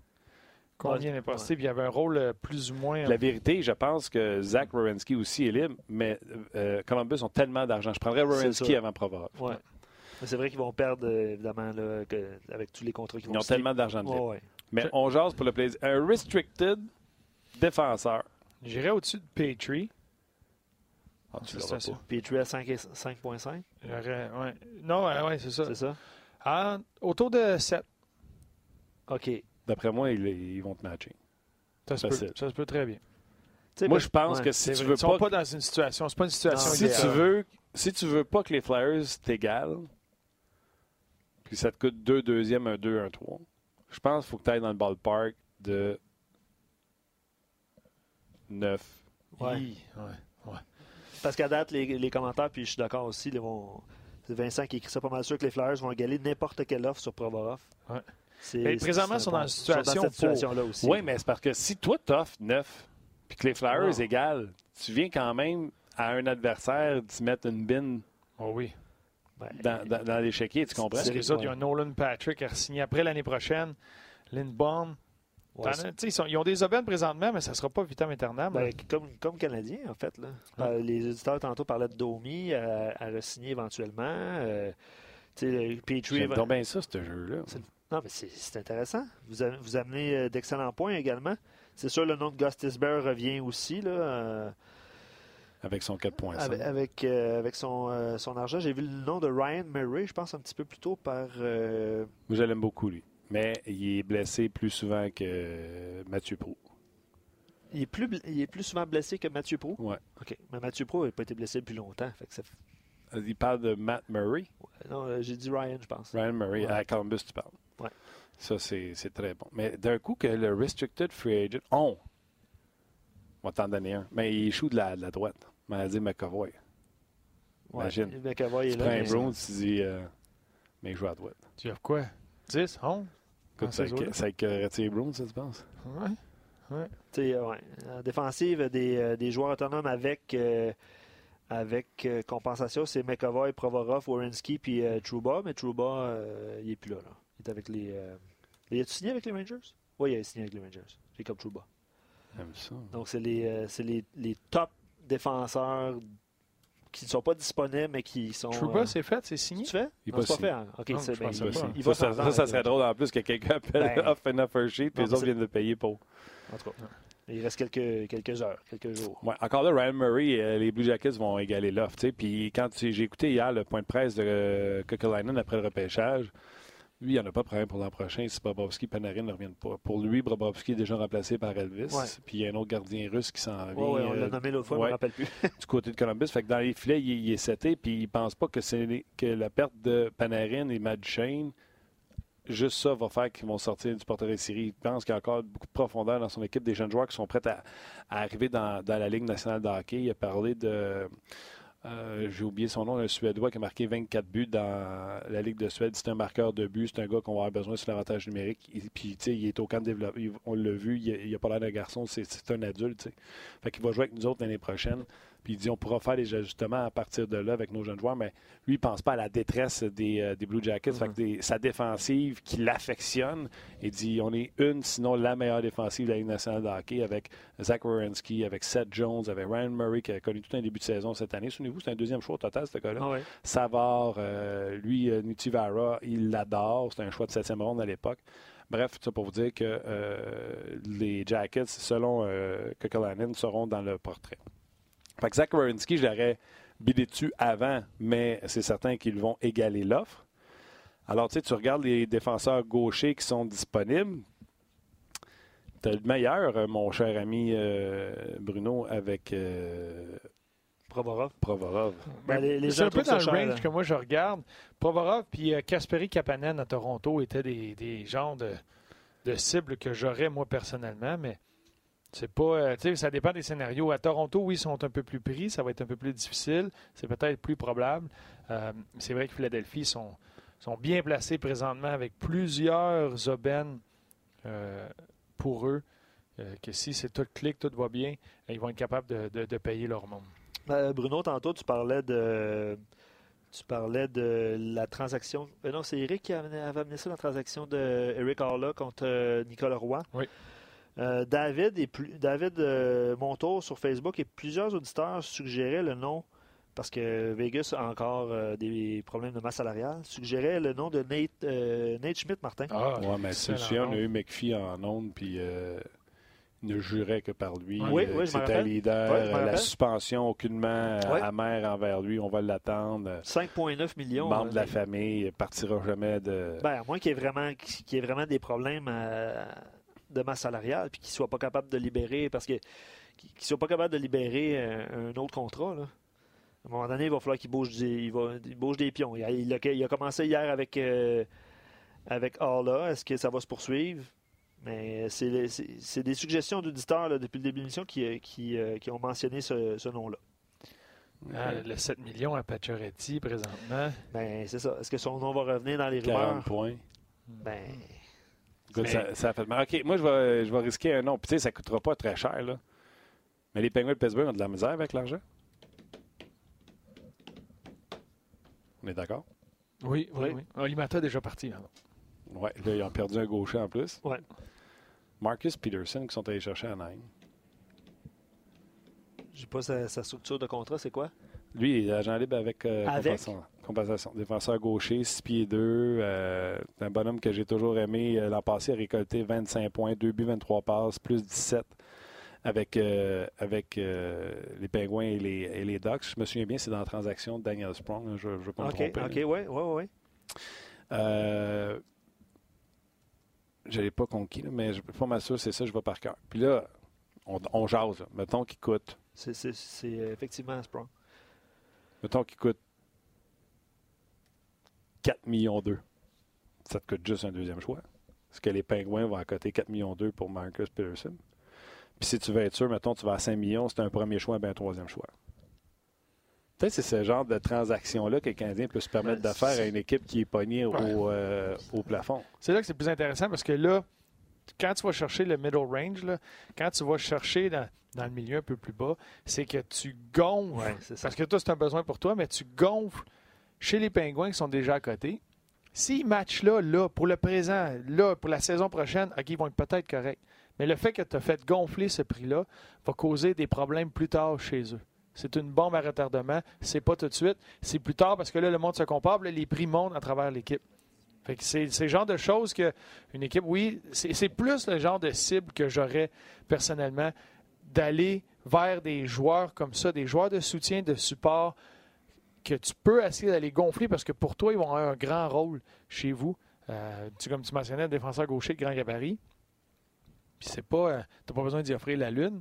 Combien Ouais, passé? Puis il y avait un rôle euh, plus ou moins. La vérité, je pense que Zach Wierenski aussi est libre, mais euh, Columbus ont tellement d'argent. Je prendrais ça. avant Provorov. Ouais. Mais C'est vrai qu'ils vont perdre, euh, évidemment, là, que- avec tous les contrats qu'ils Ils vont ont tellement d'argent de Ouais, libre. ouais. Mais on jase pour le plaisir. Un restricted défenseur. J'irais au-dessus de Petrie. Ah, tu l'auras pas. Petrie à 5 et- 5.5, J'aurais- ouais. Non, ouais, ouais, c'est ça. c'est ça? Ah, autour de 7. OK. D'après moi, ils, ils vont te matcher. Ça se, peut, ça se peut très bien. T'sais, Moi, je pense ouais. que si tu vrai, veux ils sont pas, dans une situation. C'est pas une situation Non, si idéale. tu veux, si tu veux pas que les Flyers t'égalent, puis ça te coûte deux deuxièmes, un 2, un 3, je pense qu'il faut que tu ailles dans le ballpark de 9. Ouais. Hi, ouais. Parce qu'à date, les, les commentaires, puis je suis d'accord aussi, les vont... c'est Vincent qui écrit ça pas mal sûr que les Flyers vont égaler n'importe quelle offre sur Provorov. Ouais. C'est- Mais présentement, c'est ils sont dans sont situation dans cette situation-là aussi. Oui, mais c'est parce que si toi, t'offres 9, puis que les Flyers Non. égalent, tu viens quand même à un adversaire d'y mettre une bine Oh oui. Ouais. dans, dans, dans l'échiquier, tu comprends? Les autres, il y a Nolan Patrick à signer après l'année prochaine. Lindbaum. Ouais, ils, sont- ils ont des aubaines présentement, mais ça ne sera pas vitam aeternam. Ben, comme, comme Canadien, en fait. Là. Euh, les éditeurs tantôt parlaient de Domi à, à re-signer éventuellement. Euh, le Petrie. J'aime bien ça, ce jeu-là. C'est- Non, mais c'est intéressant. Vous, avez- vous amenez euh, d'excellents points également. C'est sûr, le nom de Gustisbehere revient aussi. Là, euh, Avec son 4.5. avec avec, euh, avec son, euh, son argent. J'ai vu le nom de Ryan Murray, je pense, un petit peu plus tôt par. euh, je l'aime beaucoup, lui. Mais il est blessé plus souvent que Mathieu Prou. il, est plus, il est plus souvent blessé que Mathieu Pro. Ouais. OK. Mais Mathieu Pro n'a pas été blessé depuis longtemps. Fait que ça fait- Il parle de Matt Murray? Non, euh, j'ai dit Ryan, je pense. Ryan Murray. Ouais. À Columbus, tu parles. Ouais. Ça, c'est c'est très bon. Mais d'un coup, que le Restricted Free Agent. On! On va t'en donner un. Mais il échoue de la, de la droite. On m'a dit McAvoy. Ouais, Imagine. McAvoy est Tu là. prends un Brown, tu dis. euh, mais il joue à droite. Tu as quoi? 10, 11 Écoute, ça, écœurerait-tu les Browns, ça, tu penses? Ouais. Tu sais, euh, ouais. En défensive, des, euh, des joueurs autonomes avec, euh, avec euh, compensation, c'est McAvoy, Provorov, Wierenski puis euh, Trouba. Mais Trouba, euh, il n'est plus là, là. Il est avec les. Euh... Il a-tu signé avec les Rangers? Oui, il a signé avec les Rangers. Jacob Trouba. J'aime ça. Donc, c'est les, euh, c'est les, les top défenseurs qui ne sont pas disponibles, mais qui sont. Trouba, euh, c'est fait, c'est signé? Tu fais? Il pas c'est pas signé. fait. hein? OK, c'est ben, ça, ça, ça, serait drôle en plus que quelqu'un appelle Ben. off and offer sheet, puis Non, les autres viennent de payer pour. En tout cas, il reste quelques, quelques heures, quelques jours. Ouais, encore là, Ryan Murray, euh, les Blue Jackets vont égaler l'offre. tu sais. Puis quand tu- j'ai écouté hier le point de presse de euh, Kekalainen après le repêchage, lui, il n'y en a pas problème pour l'an prochain si Bobrovski et Panarin ne reviennent pas. Pour lui, Bobrovski est déjà remplacé par Elvis. Ouais. Puis il y a un autre gardien russe qui s'en vient. Ouais, on euh, l'a nommé l'autre fois, je ne me rappelle plus. du côté de Columbus. Fait que dans les filets, il, il est seté, puis il pense pas que c'est que la perte de Panarin et Matt Duchesne, juste ça va faire qu'ils vont sortir du portrait de série. Il pense qu'il y a encore beaucoup de profondeur dans son équipe, des jeunes joueurs qui sont prêts à, à arriver dans, dans la Ligue nationale de hockey. Il a parlé de. Euh, J'ai oublié son nom, un Suédois qui a marqué 24 buts dans la Ligue de Suède. C'est un marqueur de but, c'est un gars qu'on va avoir besoin sur l'avantage numérique. Puis, tu sais, il est au camp de développement. On l'a vu, il n'a pas l'air d'un garçon, c'est un adulte. tu. Fait qu'il va jouer avec nous autres l'année prochaine. Puis il dit on pourra faire des ajustements à partir de là avec nos jeunes joueurs, mais lui, il pense pas à la détresse des, euh, des Blue Jackets. Fait que des- sa défensive qui l'affectionne, il dit on est une, sinon la meilleure défensive de la Ligue nationale de hockey avec Zach Wierenski, avec Seth Jones, avec Ryan Murray qui a connu tout un début de saison cette année. Souvenez-vous, c'est un deuxième choix au total, ce gars-là. Ah ouais. Savard, euh, lui, euh, Nutivara, il l'adore. C'est un choix de septième ronde à l'époque. Bref, ça pour vous dire que euh, les Jackets, selon euh, Kekalainen, seront dans le portrait. Fait que Zach Werenski, je l'aurais bidé dessus avant, mais c'est certain qu'ils vont égaler l'offre. Alors, tu sais, tu regardes les défenseurs gauchers qui sont disponibles. Tu as le meilleur, euh, mon cher ami euh, Bruno, avec euh, Provorov. Provorov. Ben, les, les c'est un peu dans le range là. que moi je regarde. Provorov puis euh, Kasperi Kapanen à Toronto étaient des, des genres de, de cibles que j'aurais moi personnellement, mais c'est pas. euh, ça dépend des scénarios. À Toronto, oui, ils sont un peu plus pris, ça va être un peu plus difficile, c'est peut-être plus probable. Euh, c'est vrai que Philadelphie sont, sont bien placés présentement avec plusieurs aubaines euh, pour eux. que si c'est tout clic, tout va bien, ils vont être capables de, de- de payer leur monde. Bruno, tantôt, tu parlais de. Tu parlais de la transaction. non, c'est Eric qui avait amené ça, la transaction de Eric contre Nicolas Roy. Oui. Euh, David, et plus, David euh, Montour sur Facebook et plusieurs auditeurs suggéraient le nom, parce que Vegas a encore euh, des problèmes de masse salariale, suggéraient le nom de Nate, euh, Nate Schmidt, Martin. Ah, Ouais, mais souviens, on a eu McPhee en onde, puis euh, ne jurait que par lui. Oui, euh, oui, C'était un leader. Oui, la suspension aucunement Oui. amère envers lui. On va l'attendre. 5,9 millions. Membre de la famille, il partira jamais de. Ben, à moins qu'il y ait vraiment, y ait vraiment des problèmes euh, de masse salariale puis qu'il ne soit pas capable de libérer parce que qu'il ne soit pas capable de libérer un autre contrat. Là. À un moment donné, il va falloir qu'il bouge des, il va- il bouge des pions. Il a, il a- il a commencé hier avec, euh, avec Halla. Est-ce que ça va se poursuivre? Mais c'est des suggestions d'auditeurs depuis le début de l'émission qui, qui, euh, qui ont mentionné ce, ce nom-là. Ah, le 7 millions à Pacioretty présentement. Ben, c'est ça. Est-ce que son nom va revenir dans les 40 rumeurs? points. Ben, Écoute, Mais- ça, ça a fait mal. OK, moi, je vais, je vais risquer un nom. Puis, tu sais, ça ne coûtera pas très cher, là. Mais les Penguins de Pittsburgh ont de la misère avec l'argent. On est d'accord? Oui, oui, Oui. oui. Olimata est déjà parti. hein. Oui, là, ils ont perdu un gaucher en plus. ouais. Marcus Peterson, qui sont allés chercher à Nine. Je sais pas sa, sa structure de contrat, c'est quoi? Lui, il est agent libre avec, euh, Avec? Compensation. Défenseur gaucher, 6 pieds 2. c'est un bonhomme que j'ai toujours aimé. Euh, L'an passé, il a récolté 25 points, 2 buts, 23 passes, plus 17 avec, euh, avec euh, les Pingouins et les, et les Ducks. Je me souviens bien, c'est dans la transaction de Daniel Sprong. là. Je ne veux pas me tromper. OK, ouais, ouais. Euh, je l'ai pas conquis, là, mais je ne suis pas mal sûr, c'est ça, je vais par cœur. Puis là, on, on jase. là. Mettons qu'il coûte, C'est, euh, effectivement Sprong. mettons qu'il coûte 4 millions 2. Ça te coûte juste un deuxième choix. Est-ce que les Pingouins vont accoter 4 millions 2 pour Marcus Peterson? Puis si tu veux être sûr, mettons, tu vas à 5 millions, c'est un premier choix, ben un troisième choix. Peut-être c'est ce genre de transaction-là que le Canadien peut se permettre Ben, de faire à une équipe qui est pognée au, Ouais. euh, au plafond. C'est là que c'est plus intéressant parce que là, quand tu vas chercher le middle range, là, quand tu vas chercher dans, dans le milieu un peu plus bas, c'est que tu gonfles. Ouais. Parce que toi, c'est un besoin pour toi, mais tu gonfles chez les Pingouins qui sont déjà à côté. S'ils matchent là, là, pour le présent, là, pour la saison prochaine, ils vont être peut-être corrects. Mais le fait que tu as fait gonfler ce prix-là va causer des problèmes plus tard chez eux. C'est une bombe à retardement. C'est pas tout de suite. C'est plus tard parce que là, le monde se compare, là, les prix montent à travers l'équipe. C'est le genre de choses que une équipe, oui, c'est plus le genre de cible que j'aurais personnellement d'aller vers des joueurs comme ça, des joueurs de soutien, de support, que tu peux essayer d'aller gonfler parce que pour toi, ils vont avoir un grand rôle chez vous. Euh, tu, comme tu mentionnais, défenseur gaucher de grand gabarit. Puis c'est pas. euh, t'as pas besoin d'y offrir la lune.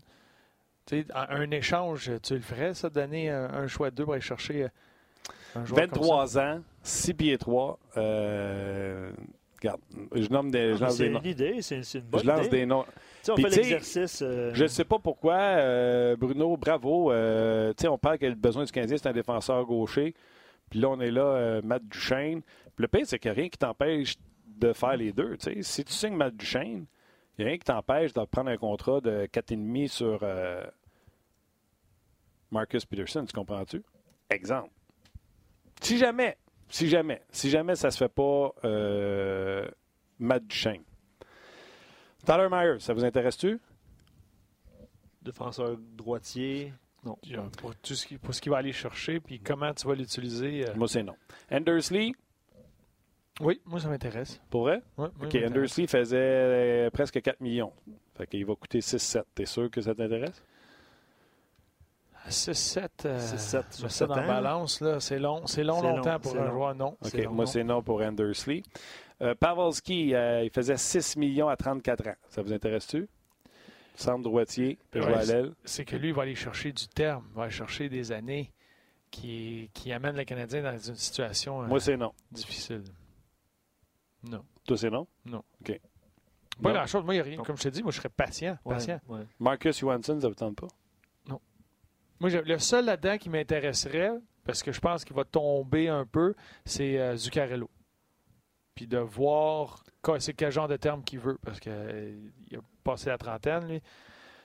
Tu sais, un échange, tu le ferais, ça, donner un, un choix de deux pour aller chercher euh, un joueur comme ça? 23 ans, 6 pieds 3. Euh, regarde, je nomme des, je Ah, lance c'est des noms. une idée, c'est, c'est une bonne Je lance idée. des noms. Sais, on Puis, fait l'exercice. euh, Je ne sais pas pourquoi, euh, Bruno, bravo. Euh, on parle que le besoin du Canadien, c'est un défenseur gaucher. Puis là, on est là, Matt Duchesne. Puis le pire, c'est qu'il n'y a rien qui t'empêche de faire les deux. Si tu signes Matt Duchesne, il n'y a rien qui t'empêche de prendre un contrat de 4,5 sur Marcus Peterson. Tu comprends-tu? Exemple. Si jamais, si jamais, si jamais ça se fait pas Matt Duchesne. Tyler Myers, ça vous intéresse-tu? Défenseur droitier. Non. Euh, Pour, tout ce qui- pour ce qu'il va aller chercher, puis comment tu vas l'utiliser. euh, Moi, c'est non. Andersley, Oui, moi, ça m'intéresse. pour vrai? Ouais, moi, OK. Andersley faisait euh, presque 4 millions. Fait qu'il va coûter 6-7. T'es sûr que ça t'intéresse? À 6-7, euh, 6-7 je sur mets ça sept dans ans, la balance, là, c'est long. C'est long, C'est long, longtemps pour un long. joueur, non. OK, C'est long, moi, non. c'est non pour Andersley. Euh, Pavelski, euh, il faisait 6 millions à 34 ans. Ça vous intéresse-tu? Centre droitier, peut Ouais, jouer à l'aile. C'est que lui, il va aller chercher du terme, il va aller chercher des années qui, qui amènent le Canadien dans une situation euh, Moi, c'est non. difficile. Non. Toi, c'est non? Non. OK. Pas Non. grand-chose. Moi, il y a rien. Non. Comme je t'ai dit, moi, je serais patient. Ouais, patient. ouais. Marcus Johansson, ça vous tente pas? Moi, j'ai- le seul là-dedans qui m'intéresserait, parce que je pense qu'il va tomber un peu, c'est euh, Zuccarello. Puis de voir quoi- c'est quel genre de terme qu'il veut, parce qu'il a passé la trentaine, lui.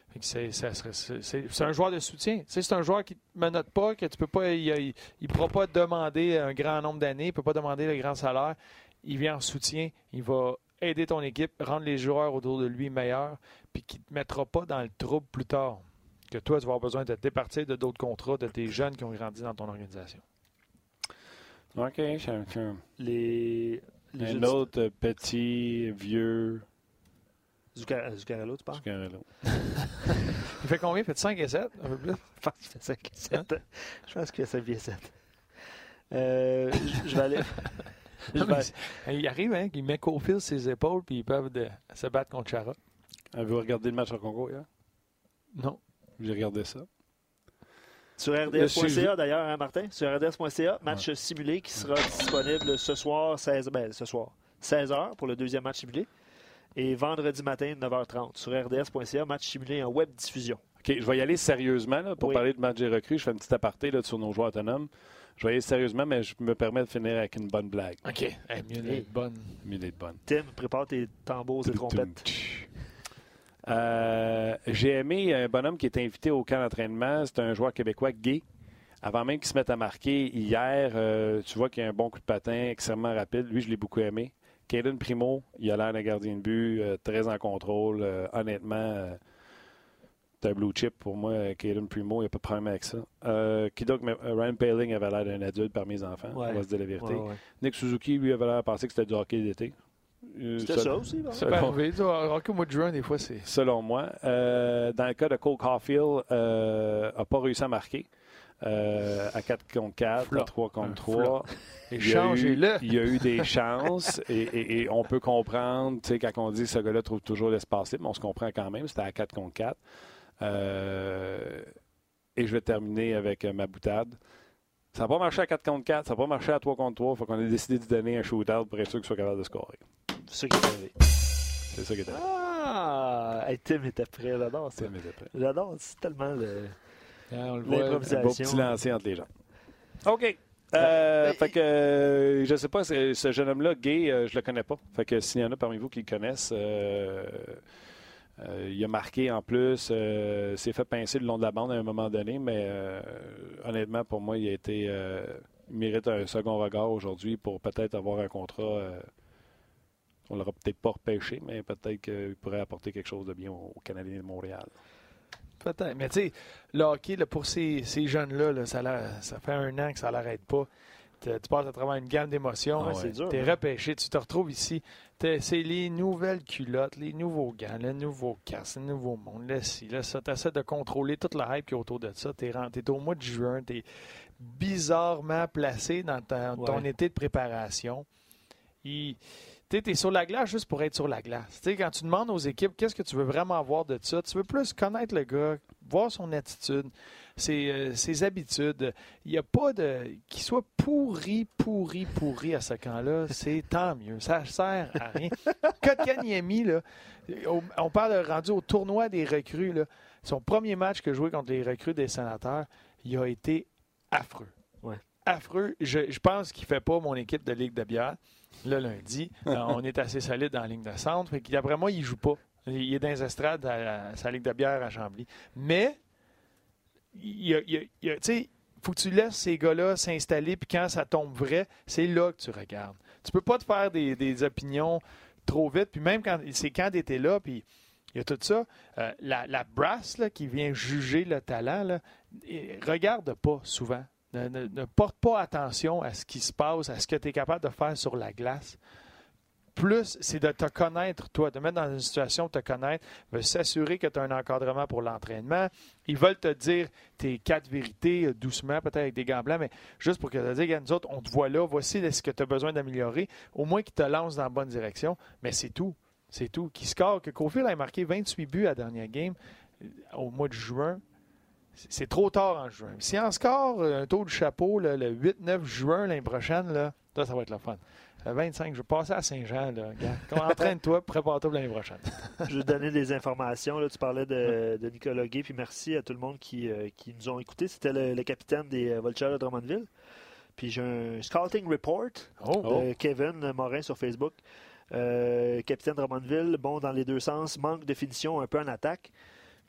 Fait que c'est, un joueur de soutien. C'est un joueur qui ne menote pas, que tu peux pas, il ne pourra pas demander un grand nombre d'années, il ne peut pas demander le grand salaire. Il vient en soutien, il va aider ton équipe, rendre les joueurs autour de lui meilleurs, puis qui ne te mettra pas dans le trouble plus tard que toi, tu vas avoir besoin de te départir de d'autres contrats de tes jeunes qui ont grandi dans ton organisation. OK, les Un autre euh, petit, vieux. Zuccarello, tu parles? Zuccarello. Il fait combien? Il fait 5 et 7? Un peu plus? Je pense qu'il fait 5 et 7. Je pense qu'il fait 5 et 7. Euh, je- je vais aller. je vais- il arrive, hein, il met Cofield sur ses épaules, puis ils peuvent de- se battre contre Chara. Avez-vous regardé le match au Congo hier? Non. J'ai regardé ça. Sur RDS.ca d'ailleurs, hein, Martin? Sur RDS.ca, match simulé qui sera disponible ce soir, 16, ben, ce soir, 16h pour le deuxième match simulé. Et vendredi matin, 9h30. Sur RDS.ca, match simulé en web diffusion. OK, je vais y aller sérieusement là, pour Oui. parler de match des recrues. Je fais un petit aparté là, sur nos joueurs autonomes. Je vais y aller sérieusement, mais je me permets de finir avec une bonne blague. OK. Eh, mieux d'être bonne. Mieux d'être bonne. Tim, prépare tes tambours et trompettes. Euh, J'ai aimé un bonhomme qui est invité au camp d'entraînement. C'est un joueur québécois gay. Avant même qu'il se mette à marquer hier, euh, tu vois qu'il a un bon coup de patin, extrêmement rapide. Lui, je l'ai beaucoup aimé. Caden Primo, il a l'air d'un gardien de but, euh, très en contrôle. Euh, honnêtement, euh, c'est un blue chip pour moi, euh, Caden Primo, il n'y a pas de problème avec ça. Euh, euh, Ryan Paling avait l'air d'un adulte parmi les enfants, Ouais. on va se dire la vérité. Ouais, ouais. Nick Suzuki, lui, avait l'air de penser que c'était du hockey d'été. Euh, C'était ça- ça aussi, vois, Rocky, au mois de juin, des fois, c'est. selon moi. Euh, dans le cas de Cole Caulfield, n'a pas réussi à marquer. Euh, à 4 contre 4, Flop. à 3 contre Un 3. Il y a eu- Échangez-le. Il y a eu des chances et, et- et on peut comprendre, tu sais, quand on dit que ce gars-là trouve toujours l'espace libre, on se comprend quand même, c'était à 4 contre 4. Euh, et je vais terminer avec euh, ma boutade. Ça n'a pas marché à 4 contre 4, ça n'a pas marché à 3 contre 3. Il faut qu'on ait décidé de donner un shootout pour être sûr qu'il soit capable de scorer. C'est ça qui est arrivé. C'est ça qui était. Ah! Hey, Tim était prêt, j'adore ça. C'est mes épées. J'adore, c'est tellement le... Hein, on le voit. Un beau petit lancer entre les gens. OK. Euh, fait que euh, je sais pas, ce jeune homme-là, gay, euh, je le connais pas. Fait que s'il y en a parmi vous qui le connaissent, euh, euh, il a marqué en plus, euh, s'est fait pincer le long de la bande à un moment donné, mais euh, honnêtement, pour moi, il a été euh, il mérite un second regard aujourd'hui pour peut-être avoir un contrat. On l'aura peut-être pas repêché, mais peut-être qu'il pourrait apporter quelque chose de bien aux Canadiens de Montréal. Peut-être. Mais tu sais, le hockey, là, pour ces, ces jeunes-là, là, ça, fait un an que ça l'arrête pas. Tu passes à travers une gamme d'émotions. Ah ouais. c'est dur. Tu es hein. repêché, tu te retrouves ici. T'es- C'est les nouvelles culottes, les nouveaux gants, le nouveau casque, le nouveau monde, le ci, là, ça. Tu essaies de contrôler toute la hype qui est autour de ça. Tu es, au mois de juin, tu es bizarrement placé dans ta- ton été de préparation. Il- tu es sur la glace juste pour être sur la glace. Tu sais, quand tu demandes aux équipes qu'est-ce que tu veux vraiment avoir de ça, tu veux plus connaître le gars, voir son attitude, ses, euh, ses habitudes. Il n'y a pas de. Qu'il soit pourri, pourri, pourri à ce camp-là, c'est tant mieux. Ça sert à rien. Kotkaniemi, là, on- on parle de rendu au tournoi des recrues. Là, son premier match que joué contre les recrues des sénateurs, il a été affreux. Ouais. Affreux. Je, je pense qu'il ne fait pas mon équipe de Ligue de bière. Le lundi, Euh, on est assez solide dans la ligne de centre. Fait D'après moi, il ne joue pas. Il est dans les estrades à, à sa Ligue de bière à Chambly. Mais, il y a- il a- il faut que tu laisses ces gars-là s'installer, puis quand ça tombe vrai, c'est là que tu regardes. Tu peux pas te faire des, des opinions trop vite, puis même quand c'est quand tu étais là, puis il y a tout ça, euh, la, la brass là, qui vient juger le talent, là, regarde pas souvent. Ne, porte pas attention à ce qui se passe, à ce que tu es capable de faire sur la glace. Plus, c'est de te connaître, toi, de mettre dans une situation de te connaître, de s'assurer que tu as un encadrement pour l'entraînement. Ils veulent te dire tes quatre vérités euh, doucement, peut-être avec des gants mais juste pour que tu te dises, nous autres, on te voit là, voici ce que tu as besoin d'améliorer. Au moins qu'ils te lancent dans la bonne direction, mais c'est tout. C'est tout. Qui score, que Cofield a marqué 28 buts à la dernière game euh, au mois de juin. C'est- trop tard en juin. Si en score euh, un taux de chapeau là, le 8-9 juin l'année prochaine, là, ça, ça va être le fun. Le 25, je vais passer à Saint-Jean. Entraîne-toi, prépare-toi pour l'année prochaine. Je vais te donner des informations. Là, tu parlais de, de Nicolas Gay, puis merci à tout le monde qui, euh, qui nous ont écoutés. C'était le, le capitaine des euh, de Drummondville. Puis j'ai un scouting report Oh, de Kevin Morin sur Facebook. Euh, capitaine Drummondville, bon dans les deux sens, manque de finition un peu en attaque.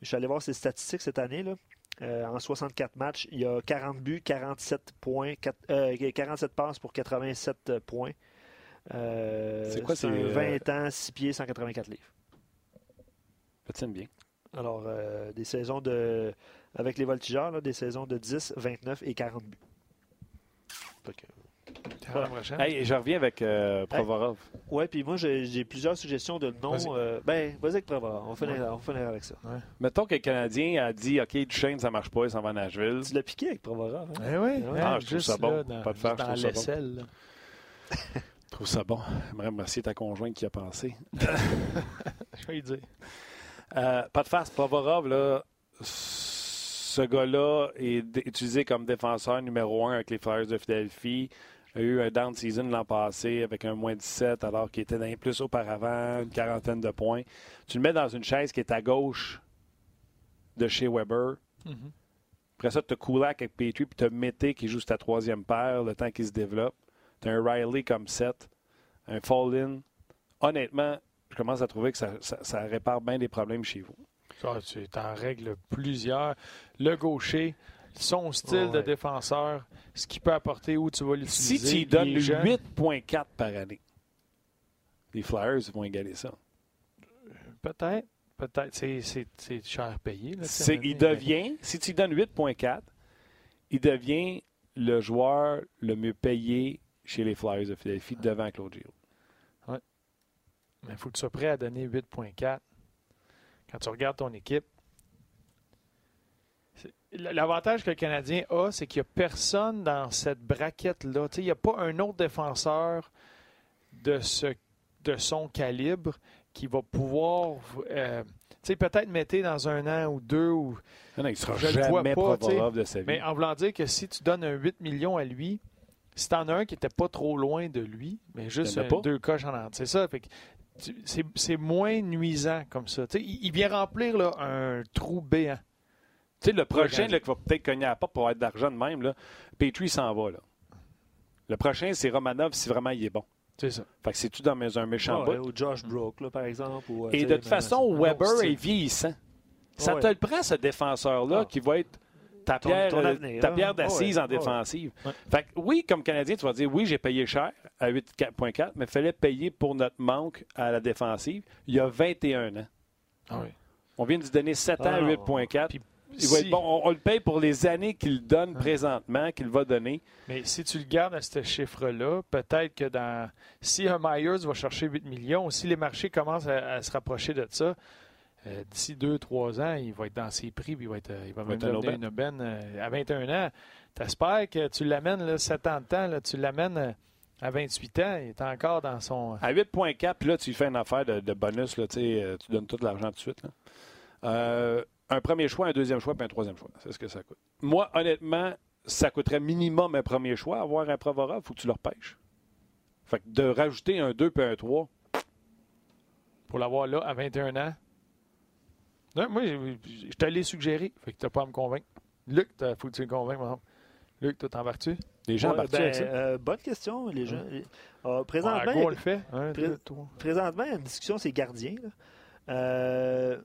Je suis allé voir ses statistiques cette année. Là. Euh, en 64 matchs, il y a 40 buts, 47 points, quatre- euh, 47 passes pour 87 points. Euh, C'est quoi, c'est, euh, 20 ans, 6 pieds, 184 livres. Patine bien. Alors, des saisons de. Avec les voltigeurs, là, des saisons de 10, 29 et 40 buts. Fait que, Caroline prochaine. Hey, je reviens avec euh, Provorov. Ouais, puis moi, j'ai plusieurs suggestions de noms. Vas-y. euh, ben, vas-y avec Provorov. On va finir, on avec ça. Mettons que le Canadien a dit OK, Duchesne, ça marche pas, il s'en va à Nashville. Tu l'as piqué avec Provorov. hein? Eh oui, Ah, hein, je trouve juste ça bon. là, dans, Pas de faire, je trouve ça bon. Je trouve ça bon. J'aimerais remercier ta conjointe qui a pensé. Je vais lui dire. Euh, pas de face, Provorov, là, ce gars-là est utilisé comme défenseur numéro un avec les Flyers de Philadelphie. Il a eu un down season l'an passé avec un moins 17 alors qu'il était dans les plus auparavant, une quarantaine de points. Tu le mets dans une chaise qui est à gauche de chez Weber. Mhm. Après ça, tu as Kulak avec Petrie, puis tu as Mété qui joue ta troisième paire le temps qu'il se développe. Tu as un Riley comme 7, un Fall-In. Honnêtement, je commence à trouver que ça, ça- ça répare bien des problèmes chez vous. Ça, tu en règles plusieurs. Le gaucher, son style Ouais. de défenseur, ce qu'il peut apporter, où tu vas Si l'utiliser. tu lui donnes les jeunes. 8,4 par année, les Flyers vont égaler ça. Peut-être. Peut-être. C'est- cher payé. Là, tu il devient, si tu lui donnes 8,4, il devient le joueur le mieux payé chez les Flyers de Philadelphie devant Claude Giroux. Mais il faut que tu sois prêt à donner 8,4. Quand tu regardes ton équipe, l'avantage que le Canadien a, c'est qu'il n'y a personne dans cette braquette-là. Il n'y a pas un autre défenseur de, ce, de son calibre qui va pouvoir. euh, peut-être mettre dans un an ou deux. Ou, Non, non, il ne sera Je vois jamais pas, Provorov de sa vie. mais en voulant dire que si tu donnes un 8 millions à lui, si tu en as un qui n'était pas trop loin de lui, mais juste un- deux coches en entre. C'est ça. Fait que tu- c'est, moins nuisant comme ça. Il, il vient remplir là, un trou béant. Tu sais, le prochain là, qui va peut-être cogner à la porte pour avoir de l'argent de même, là, Petrie s'en va. Là. Le prochain, c'est Romanov si vraiment il est bon. C'est ça. Fait que c'est-tu dans un méchant Ouais, bout? ou Josh Broke, là, par exemple. ou, euh, Et de sais, toute façon, Weber est vieillissant. Ça Ouais. te le prend, ce défenseur-là, Ah. qui va être ta pierre, ton euh, avenir, ta hein? pierre d'assise Ouais, en défensive. Fait que oui, comme Canadien, tu vas dire oui, j'ai payé cher à 8,4, mais il fallait payer pour notre manque à la défensive. Il y a 21 ans. Ah oui. On vient de lui donner 7 ans Ah à non. 8,4. Puis Il va si- être bon. On, on le paye pour les années qu'il donne présentement, qu'il va donner. Mais si tu le gardes à ce chiffre-là, peut-être que dans si un Myers va chercher 8 millions, si les marchés commencent à, à se rapprocher de ça, euh, d'ici 2-3 ans, il va être dans ses prix, puis il va, être, euh, il va va même être aubaine. une aubaine. euh, à 21 ans, tu espères que tu l'amènes là, 7 ans de temps, là, tu l'amènes euh, à 28 ans, il est encore dans son... À 8,4, puis là, tu lui fais une affaire de, de bonus. Là, tu donnes tout l'argent tout de suite. là. Euh, un premier choix, un deuxième choix, puis un troisième choix. C'est ce que ça coûte. Moi, honnêtement, ça coûterait minimum un premier choix. Avoir un Provorov, il faut que tu le repêches. Fait que de rajouter un 2 puis un 3, pour l'avoir là à 21 ans. Non, moi, je je te l'ai suggéré. Fait que tu n'as pas à me convaincre. Luc, il faut que tu le convainques, par exemple. Luc, toi, t'embarques-tu? les gens Ouais, ben, avec ça? euh, bonne question, les gens. Ah, Ouais, présentement, go, on le fait. Un, Pré- deux, trois. présentement, il y a une discussion, c'est gardien. là. Euh,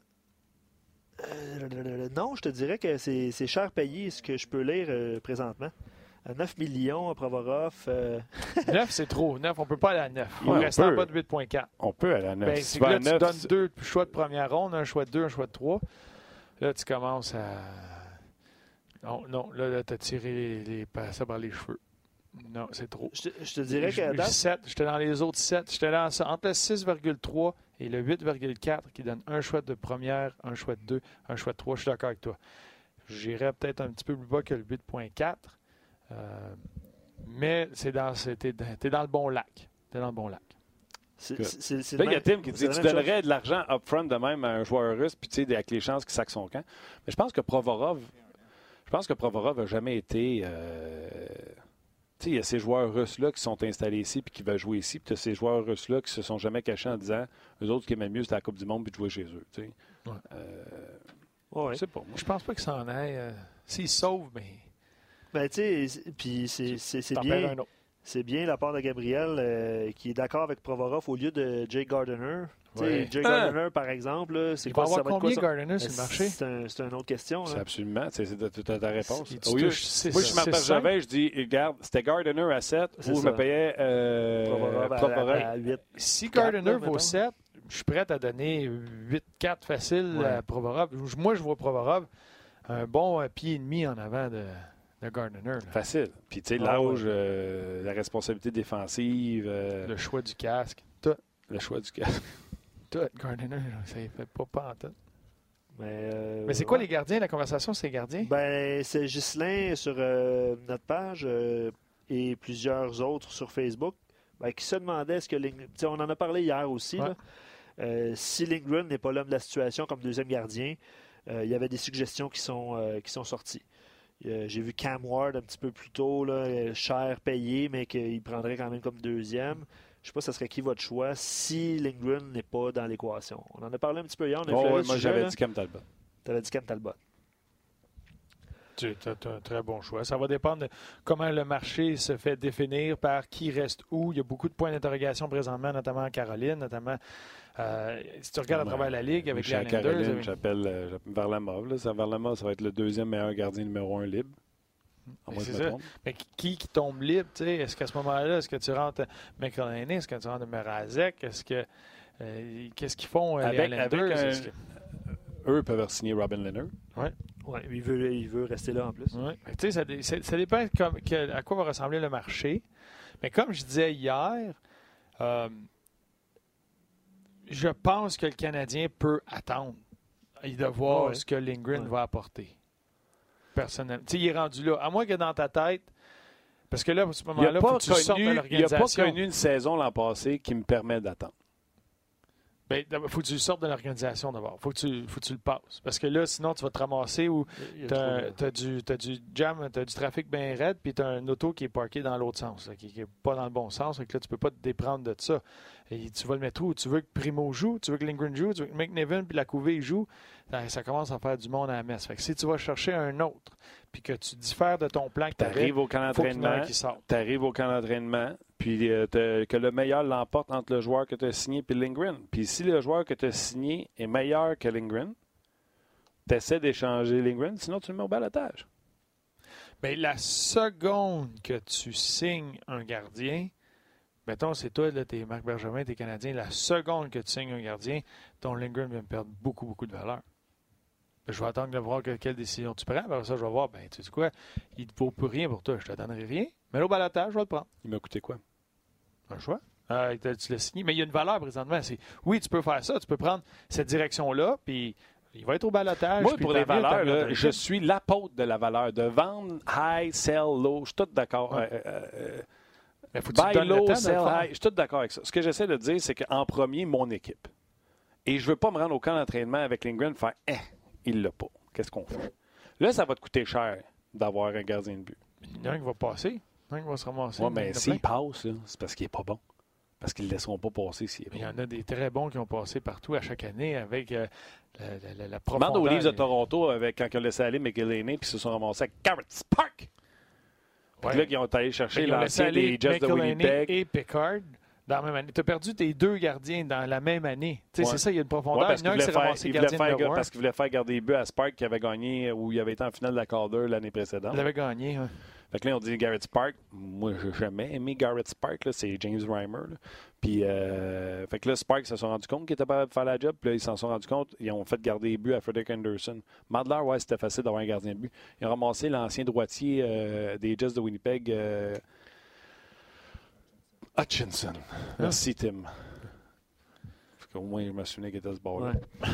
euh, non, je te dirais que c'est cher payé ce que je peux lire euh, présentement. À 9 millions à Provorov. euh, 9, c'est trop. 9, on ne peut pas aller à 9. Il Ouais, on reste en bas de 8.4. On peut aller à 9. Ben, Si tu là, à tu 9, donnes c'est- deux choix de première ronde, un choix de 2, un choix de 3. Là, tu commences à. Non, non, là, tu as tiré les, les, ça par les cheveux. Non, c'est trop. je, te, je te dirais qu'à je- date, J'étais dans les autres 7. J'étais dans ça, entre le 6,3 et le 8,4 qui donne un choix de première, un choix de 2, un choix de 3. Je suis d'accord avec toi. J'irais peut-être un petit peu plus bas que le 8,4. euh, mais c'est dans, t'es, dans- le bon lac. T'es dans le bon lac. c'est Là, il y a Tim qui dit tu chose. donnerais de l'argent upfront de même à un joueur russe, puis tu sais, avec les chances qu'il sac son camp. Mais je pense que Provorov, je pense que Provorov n'a jamais été. euh, il y a ces joueurs russes-là qui sont installés ici puis qui veulent jouer ici, puis tu as ces joueurs russes-là qui se sont jamais cachés en disant eux autres, ce qui aimaient mieux, c'était la Coupe du Monde puis de jouer chez eux. Tu sais. Ouais. Euh, Ouais. Je sais pas. moi. Je pense pas qu'il s'en aille. euh, S'il sauve, mais Ben, tu sais, c'est- puis c'est- bien, un autre. C'est bien la part de Gabriel euh, qui est d'accord avec Provorov au lieu de Jay Gardiner. Tu sais, Ouais. Jay Ah! Gardiner, par exemple, c'est quoi avoir ça va être combien quoi ça? Gardiner sur le marché? C'est un- c'est une autre question. Là. absolument. C'est t'as ta réponse. Si tu Au lieu- moi, je cinq, Gervais, je dis, regarde, c'était Gardiner à 7 C'est ou je me payais euh, Provorov à- Provorov. à, à 8. Si Gardiner là, vaut mettons. 7, je suis prêt à donner 8-4 facile Ouais. à Provorov. Moi, je vois Provorov un bon euh, pied et demi en avant de, de Gardner. Facile. Puis, tu sais, Ah, l'âge, euh, la responsabilité défensive, euh, Le choix du casque. Tout. le choix du casque. Tout. Gardner, ça ne fait pas pas en tout. Mais, euh, Mais c'est quoi ouais. les gardiens? La conversation, c'est les gardiens? Ben, c'est Ghislain sur euh, notre page euh, et plusieurs autres sur Facebook ben, qui se demandaient est-ce que sais, on en a parlé hier aussi. Ouais. là. Euh, si Lindgren n'est pas l'homme de la situation comme deuxième gardien, euh, il y avait des suggestions qui sont, euh, qui sont sorties. Euh, J'ai vu Cam Ward un petit peu plus tôt, là, euh, cher payé, mais qu'il prendrait quand même comme deuxième. Je sais pas, ça serait qui votre choix si Lindgren n'est pas dans l'équation. On en a parlé un petit peu hier. On a Oh, ouais, moi, j'avais dit Cam Talbot. T'avais dit Cam Talbot. Tu as, un très bon choix. Ça va dépendre de comment le marché se fait définir par qui reste où. Il y a beaucoup de points d'interrogation présentement, notamment en Caroline, notamment euh, si tu regardes à travers la Ligue avec les Islanders. Caroline, avec- j'appelle euh, j'appelle Varlamov. Là. Ça, Varlamov, ça va être le deuxième meilleur gardien numéro un libre. Que c'est ça. Mais qui qui tombe libre, tu sais? Est-ce qu'à ce moment-là, est-ce que tu rentres McElhinney, est-ce que tu rentres Merazek, est-ce que euh, qu'est-ce qu'ils font euh, Avec- les avec Islanders? un- Est-ce que- Eux peuvent signer Robin Leonard. Ouais, il veut, il veut rester là en plus. Ouais. Tu sais, Ça, ça- ça dépend comme- que- à quoi va ressembler le marché. Mais comme je disais hier, euh, je pense que le Canadien peut attendre et de voir Ouais. ce que Lindgren Ouais. va apporter. Personnellement. Tu sais, il est rendu là. À moins que dans ta tête, parce que là, à ce Il n'a moment-là, pas, connu- il a pas connu une saison l'an passé qui me permet d'attendre. Ben, d'abord, faut que tu sortes de l'organisation d'abord. Faut que tu, faut que tu le passes. Parce que là, sinon, tu vas te ramasser où Il tu as, du, t'as du jam, tu as du trafic bien raide, puis tu as un auto qui est parké dans l'autre sens, là, qui n'est pas dans le bon sens. Que là, tu peux pas te déprendre de ça. Et tu vas le mettre où? Tu veux que Primo joue, tu veux que Lindgren joue, tu veux que McNevin puis la Couvée joue. Ça, ça commence à faire du monde à la messe. Fait que si tu vas chercher un autre, puis que tu diffères de ton plan que Tu arrives au camp d'entraînement, tu arrives au camp d'entraînement, puis euh, que le meilleur l'emporte entre le joueur que tu as signé et Lindgren. Puis si le joueur que tu as signé est meilleur que Lindgren, tu essaies d'échanger Lindgren, sinon tu le mets au balotage. Mais la seconde que tu signes un gardien, mettons, c'est toi, là, t'es Marc Bergevin, t'es Canadien, la seconde que tu signes un gardien, ton Lindgren vient perdre beaucoup, beaucoup de valeur. Je vais attendre de voir que- quelle décision tu prends. Après ça, je vais voir, ben, tu sais quoi, il ne vaut plus rien pour toi. Je te donnerai rien. Mais au balotage, je vais le prendre. Il m'a coûté quoi? Un choix. Euh, tu l'as signé. Mais il y a une valeur présentement. C'est, oui, tu peux faire ça. Tu peux prendre cette direction-là, puis il va être au balotage. Moi, pour les valeurs, là, je suis l'apôtre de la valeur. De vendre high, sell low. Je suis tout d'accord. Ouais. Euh, euh, Mais faut tu buy low, temps sell high. Je suis tout d'accord avec ça. Ce que j'essaie de dire, c'est qu'en premier, mon équipe. Et je veux pas me rendre au camp d'entraînement avec Lindgren faire Eh, il l'a pas. Qu'est-ce qu'on fait? Là, ça va te coûter cher d'avoir un gardien de but. Il y en a un qui va passer. Il y en a un qui va se ramasser. Oui, mais s'il passe, c'est parce qu'il n'est pas bon. Parce qu'ils ne le laisseront pas passer s'il est Mais Il y en a des très bons qui ont passé partout à chaque année avec euh, la, la, la, la Demande profondeur. aux Leafs de Toronto avec, quand ils ont laissé aller McGillany puis ils se sont ramassés avec Garrett Spark. Puis Ouais. là, ils ont allé chercher l'ancien des Jets de Winnipeg. et Pickard dans la même année. Tu as perdu tes deux gardiens dans la même année. Tu sais, Ouais. C'est ça, il y a une Ouais, profondeur. parce il un faire, ramassé il gardien faire- parce qu'il voulait faire garder les buts à Spark qui avait gagné où il avait été en finale de la Calder l'année précédente. Il avait gagné. ouais. Fait que là, on dit Garrett Spark. Moi, j'ai jamais aimé Garrett Spark. C'est James Reimer. là. Puis, euh, fait que là, Spark se sont rendu compte qu'il était pas capable de faire la job. Puis là, ils s'en sont rendu compte. Ils ont fait garder les buts à Frederick Anderson. Madler, ouais, c'était facile d'avoir un gardien de but. Ils ont ramassé l'ancien droitier euh, des Jets de Winnipeg, euh, Hutchinson. Merci, Tim. Qu'au moins, je me souvenais qu'il était ce bord-là. Ouais.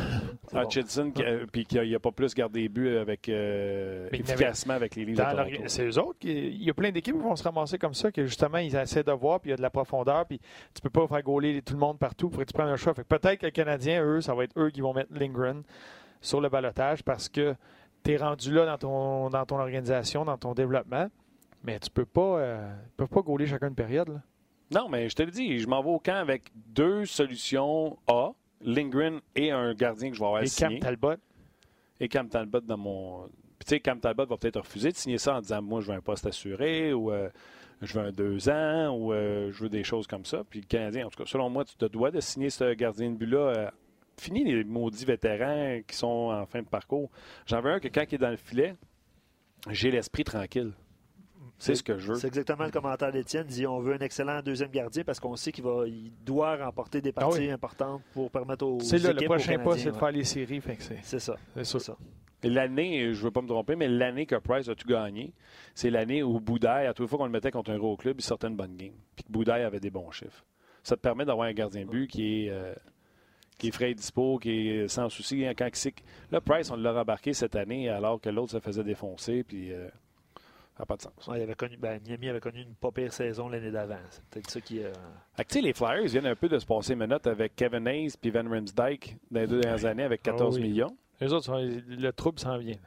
Bon. Hutchinson, qui, euh, puis qu'il n'a pas plus gardé les buts avec, euh, efficacement avec les l'orga- C'est eux autres. Qui, il y a plein d'équipes qui vont se ramasser comme ça, que justement, ils essaient de voir, puis il y a de la profondeur, puis tu peux pas faire gauler tout le monde partout. Faut que tu prennes un choix. Peut-être que les Canadiens, eux, ça va être eux qui vont mettre Lindgren sur le balotage parce que tu es rendu là dans ton, dans ton organisation, dans ton développement, mais tu peux pas, euh, pas gauler chacun une période. Là. Non, mais je te le dis, je m'en vais au camp avec deux solutions A, Lindgren et un gardien que je vais avoir Et signé. Cam Talbot, et Cam Talbot dans mon. Puis tu sais, Cam Talbot va peut-être refuser de signer ça en disant Moi, je veux un poste assuré ou euh, je veux un deux ans ou euh, je veux des choses comme ça. Puis le Canadien, en tout cas, selon moi, tu te dois de signer ce gardien de but-là. euh, fini les maudits vétérans qui sont en fin de parcours. J'en veux un que quand il est dans le filet, j'ai l'esprit tranquille. C'est ce que je veux. C'est exactement le commentaire d'Étienne. Il dit on veut un excellent deuxième gardien parce qu'on sait qu'il va, il doit remporter des Ah parties oui. importantes pour permettre aux c'est le prochain pas, c'est de faire les séries. Fait que c'est, ça. c'est ça. L'année, je ne veux pas me tromper, mais l'année que Price a tout gagné, c'est l'année où Boudaille, à toute fois qu'on le mettait contre un gros club, il sortait une bonne game. Puis que Boudaille avait des bons chiffres. Ça te permet d'avoir un gardien de but qui est, euh, qui est frais et dispo, qui est sans souci. Quand il sait que- Là, Price, on l'a rembarqué cette année alors que l'autre se faisait défoncer. Puis euh, n'a pas de sens. Ouais, il avait connu, ben, Miami avait connu une pas pire saison l'année d'avant. C'est peut-être ça qui. euh, tu les Flyers viennent un peu de se passer minutes avec Kevin Hayes puis Van Riemsdyk dans les deux dernières années avec 14 Ah oui. millions. Les autres, le trouble s'en vient.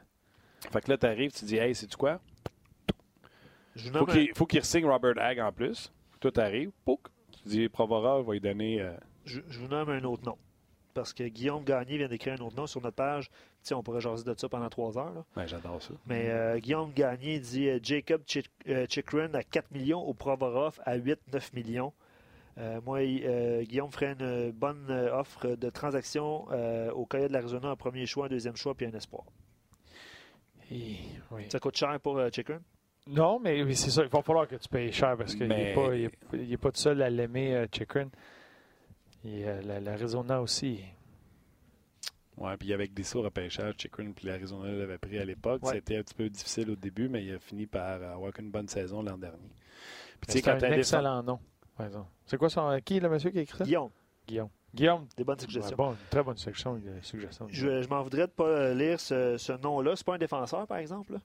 Fait que là, tu arrives, tu dis, hey, c'est-tu quoi? Je Faut un- qu'il faut qu'il signe Robert Hagg en plus. Toi, t'arrives, pouc, tu dis Provorov va lui donner. euh, Je, je vous nomme un autre nom. Parce que Guillaume Gagné vient d'écrire un autre nom sur notre page. On pourrait jaser de ça pendant trois heures. là. Ben, j'adore ça. Mais euh, Guillaume Gagné dit euh, Jacob Chik- euh, Chikrin à 4 millions au Provorov à 8-9 millions. Euh, moi, euh, Guillaume ferait une bonne euh, offre de transaction euh, au Coyote de l'Arizona, un premier choix, un deuxième choix, puis un espoir. Et- oui. Ça coûte cher pour euh, Chikrin? Non, mais oui, c'est ça. Il va falloir que tu payes cher parce qu'il Mais- n'est pas, il est- il est pas tout seul à l'aimer, euh, Chikrin. Et euh, la- l'Arizona aussi. Ouais, puis avec des sauts à pêchage, Chikrin puis l'Arizona l'avait pris à l'époque. Ouais. C'était un petit peu difficile au début, mais il a fini par avoir une bonne saison l'an dernier. Puis tu sais, C'est un excellent nom. par exemple. C'est quoi son. Qui, le monsieur qui a écrit ça? Guillaume, Guillaume. Guillaume. des bonnes suggestions. Ouais, bon, une très bonne suggestion. suggestion. Je, je m'en voudrais de ne pas lire ce, ce nom-là. C'est pas un défenseur, par exemple. là?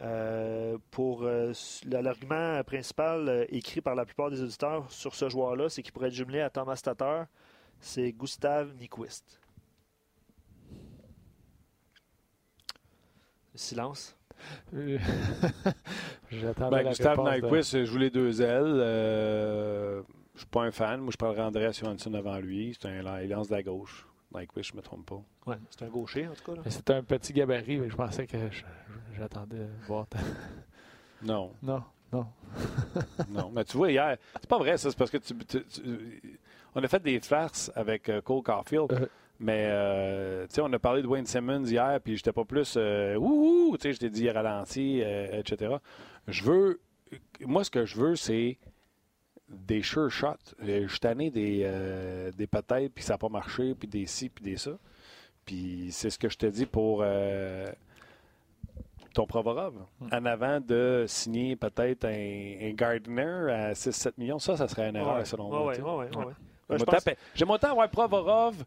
Euh, pour euh, l'argument principal euh, écrit par la plupart des auditeurs sur ce joueur-là, c'est qu'il pourrait être jumelé à Thomas Tatar. C'est Gustav Nyquist. Silence. Ben, la Gustave réponse de- Nyquist joue les deux ailes. Euh, je suis pas un fan. Moi, je parlerais Andreas Johansson avant lui. C'est un, il lance de la gauche. Nyquist, je me trompe pas. Ouais, c'est un gaucher, en tout cas. C'était un petit gabarit, mais je pensais que j'attendais voir. ta- Non, Non, non. non. Mais tu vois, hier, c'est pas vrai, ça. C'est parce que tu, tu- tu- on a fait des farces avec euh, Cole Caulfield. Euh. Mais, euh, tu sais, on a parlé de Wayne Simmons hier, puis j'étais pas plus euh, ouh, tu sais, je t'ai dit ralenti, euh, etc. Je veux, moi, ce que je veux, c'est des sure shots. Euh, Je suis tanné des, euh, des peut-être, puis ça n'a pas marché, puis des ci, puis des ça. Puis c'est ce que je te dis pour euh, ton Provorov. En avant de signer peut-être un, un Gardner à 6-7 millions, ça, ça serait une erreur, Ouais, selon moi. ouais. Ouais. Ouais, J'aime autant avoir Provorov,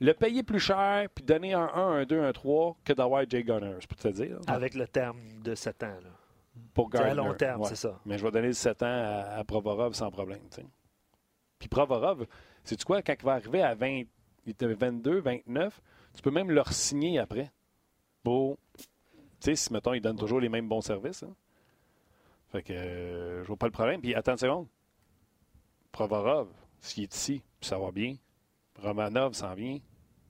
le payer plus cher, puis donner un 1, un 2, un 3, que d'avoir Jay Gunner, je peux te dire. Avec le terme de 7 ans. Là. Pour C'est à long terme, Ouais. c'est ça. Mais je vais donner le 7 ans à, à Provorov sans problème. tu. Puis Provorov, sais-tu quoi, quand il va arriver à 20, il était 22, 29, tu peux même le signer après. Pour, tu sais, si, mettons, il donne toujours les mêmes bons services. hein. Fait que euh, je vois pas le problème. Puis attends une seconde. Provorov, s'il est ici, puis ça va bien. Romanov s'en vient.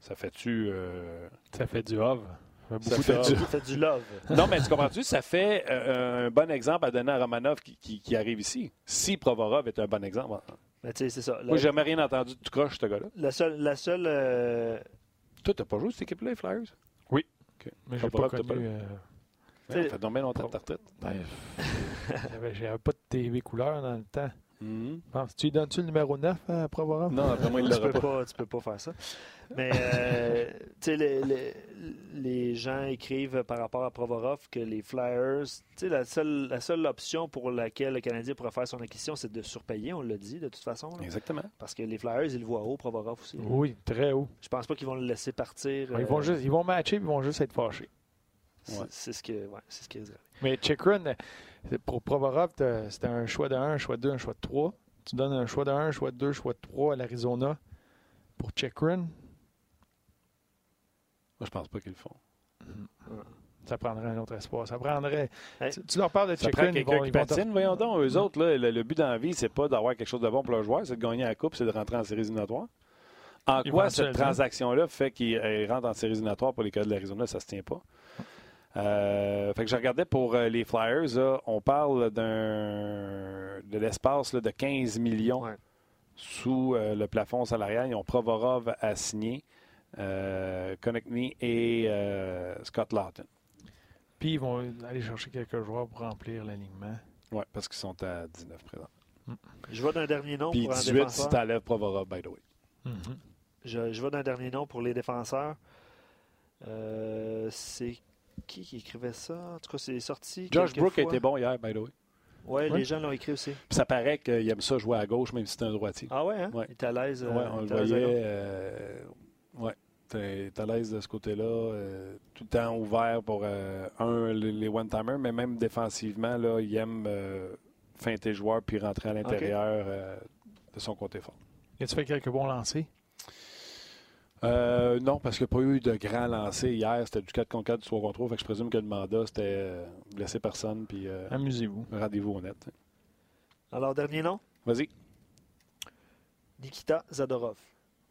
Ça fait-tu. euh, Ça fait du hove. Ça fait Ça beaucoup fait de du- hove. Ça fait du love. non, mais tu comprends-tu? Ça fait euh, un bon exemple à donner à Romanov qui, qui- qui arrive ici. Si Provorov est un bon exemple. Mais tu sais, c'est ça. La, Moi, j'ai jamais rien entendu de tout croche, ce gars-là. la seule. La seule euh, Toi, t'as pas joué cette équipe-là, les Flyers? Mais j'ai pas pas connu. le- euh, Ouais, ça fait donc bien longtemps que ta retraite. ben, j'avais- J'avais pas de TV couleur dans le temps. Mhm. Pense, tu lui donnes-tu le numéro 9 à Provorov? Non, après moi, il l'aura peux pas. pas, tu peux pas faire ça. Mais euh, tu sais, les, les- les gens écrivent par rapport à Provorov que les Flyers, tu sais, la seule, la seule option pour laquelle le Canadien pourrait faire son acquisition, c'est de surpayer, on l'a dit de toute façon. là. Exactement. Parce que les Flyers, ils le voient haut, Provorov aussi. là. Oui, très haut. Je pense pas qu'ils vont le laisser partir. Ils, vont euh, juste, ils vont matcher ils vont juste être fâchés. c'est- Ouais. Ce que, ouais, c'est ce qui est Mais Chikrin, euh, pour Provorov, c'était un choix de 1, un choix de 2, un choix de 3. Tu donnes un choix de 1, un choix de 2, un choix de 3 à l'Arizona. Pour Chikrin, Moi, je pense pas qu'ils le font. ça prendrait un autre espoir. Ça prendrait. Hey. Tu, tu leur parles de Ça prend Chikrin, ils quelqu'un vont, qui ils vont patine. Voyons donc, eux autres, là, le, le but dans la vie, c'est pas d'avoir quelque chose de bon pour leurs joueurs, c'est de gagner la coupe, c'est de rentrer en séries éliminatoires. En quoi cette transaction-là fait qu'ils euh, rentrent en séries éliminatoires pour les cas de l'Arizona, ça se tient pas? Euh, fait que je regardais pour euh, les Flyers, là, on parle d'un de l'espace de 15 millions Ouais. sous euh, le plafond salarial. Ils ont Provorov à signer, euh, Konechny et euh, Scott Lawton. Puis ils vont aller chercher quelques joueurs pour remplir l'alignement. Oui, parce qu'ils sont à 19 présents. Je vais d'un dernier nom Puis pour un 18 si Provorov, by the way. Je, je vais d'un dernier nom pour les défenseurs. Euh, c'est qui qui écrivait ça? En tout cas, c'est sorti. Josh Brook a fois. été bon hier, by the way. Ouais, Ouais. les gens l'ont écrit aussi. Puis ça paraît qu'il aime ça jouer à gauche, même si c'est un droitier. Ah ouais, hein? Ouais. Il était à l'aise. euh, ouais, on le voyait. euh, ouais. T'es t'es à l'aise de ce côté-là. euh, tout le temps ouvert pour, euh, un, les, les one-timers, mais même défensivement, là, il aime euh, feinter le joueur puis rentrer à l'intérieur euh, de son côté fort. Y a-tu fait quelques bons lancers? Euh, non, parce qu'il n'y a pas eu de grand lancer hier. C'était du 4 contre 4, du 3 contre 3. Fait que je présume que le mandat, c'était euh, blesser personne puis euh, Amusez-vous. rendez-vous honnête. Alors, dernier nom? Vas-y. Nikita Zadorov.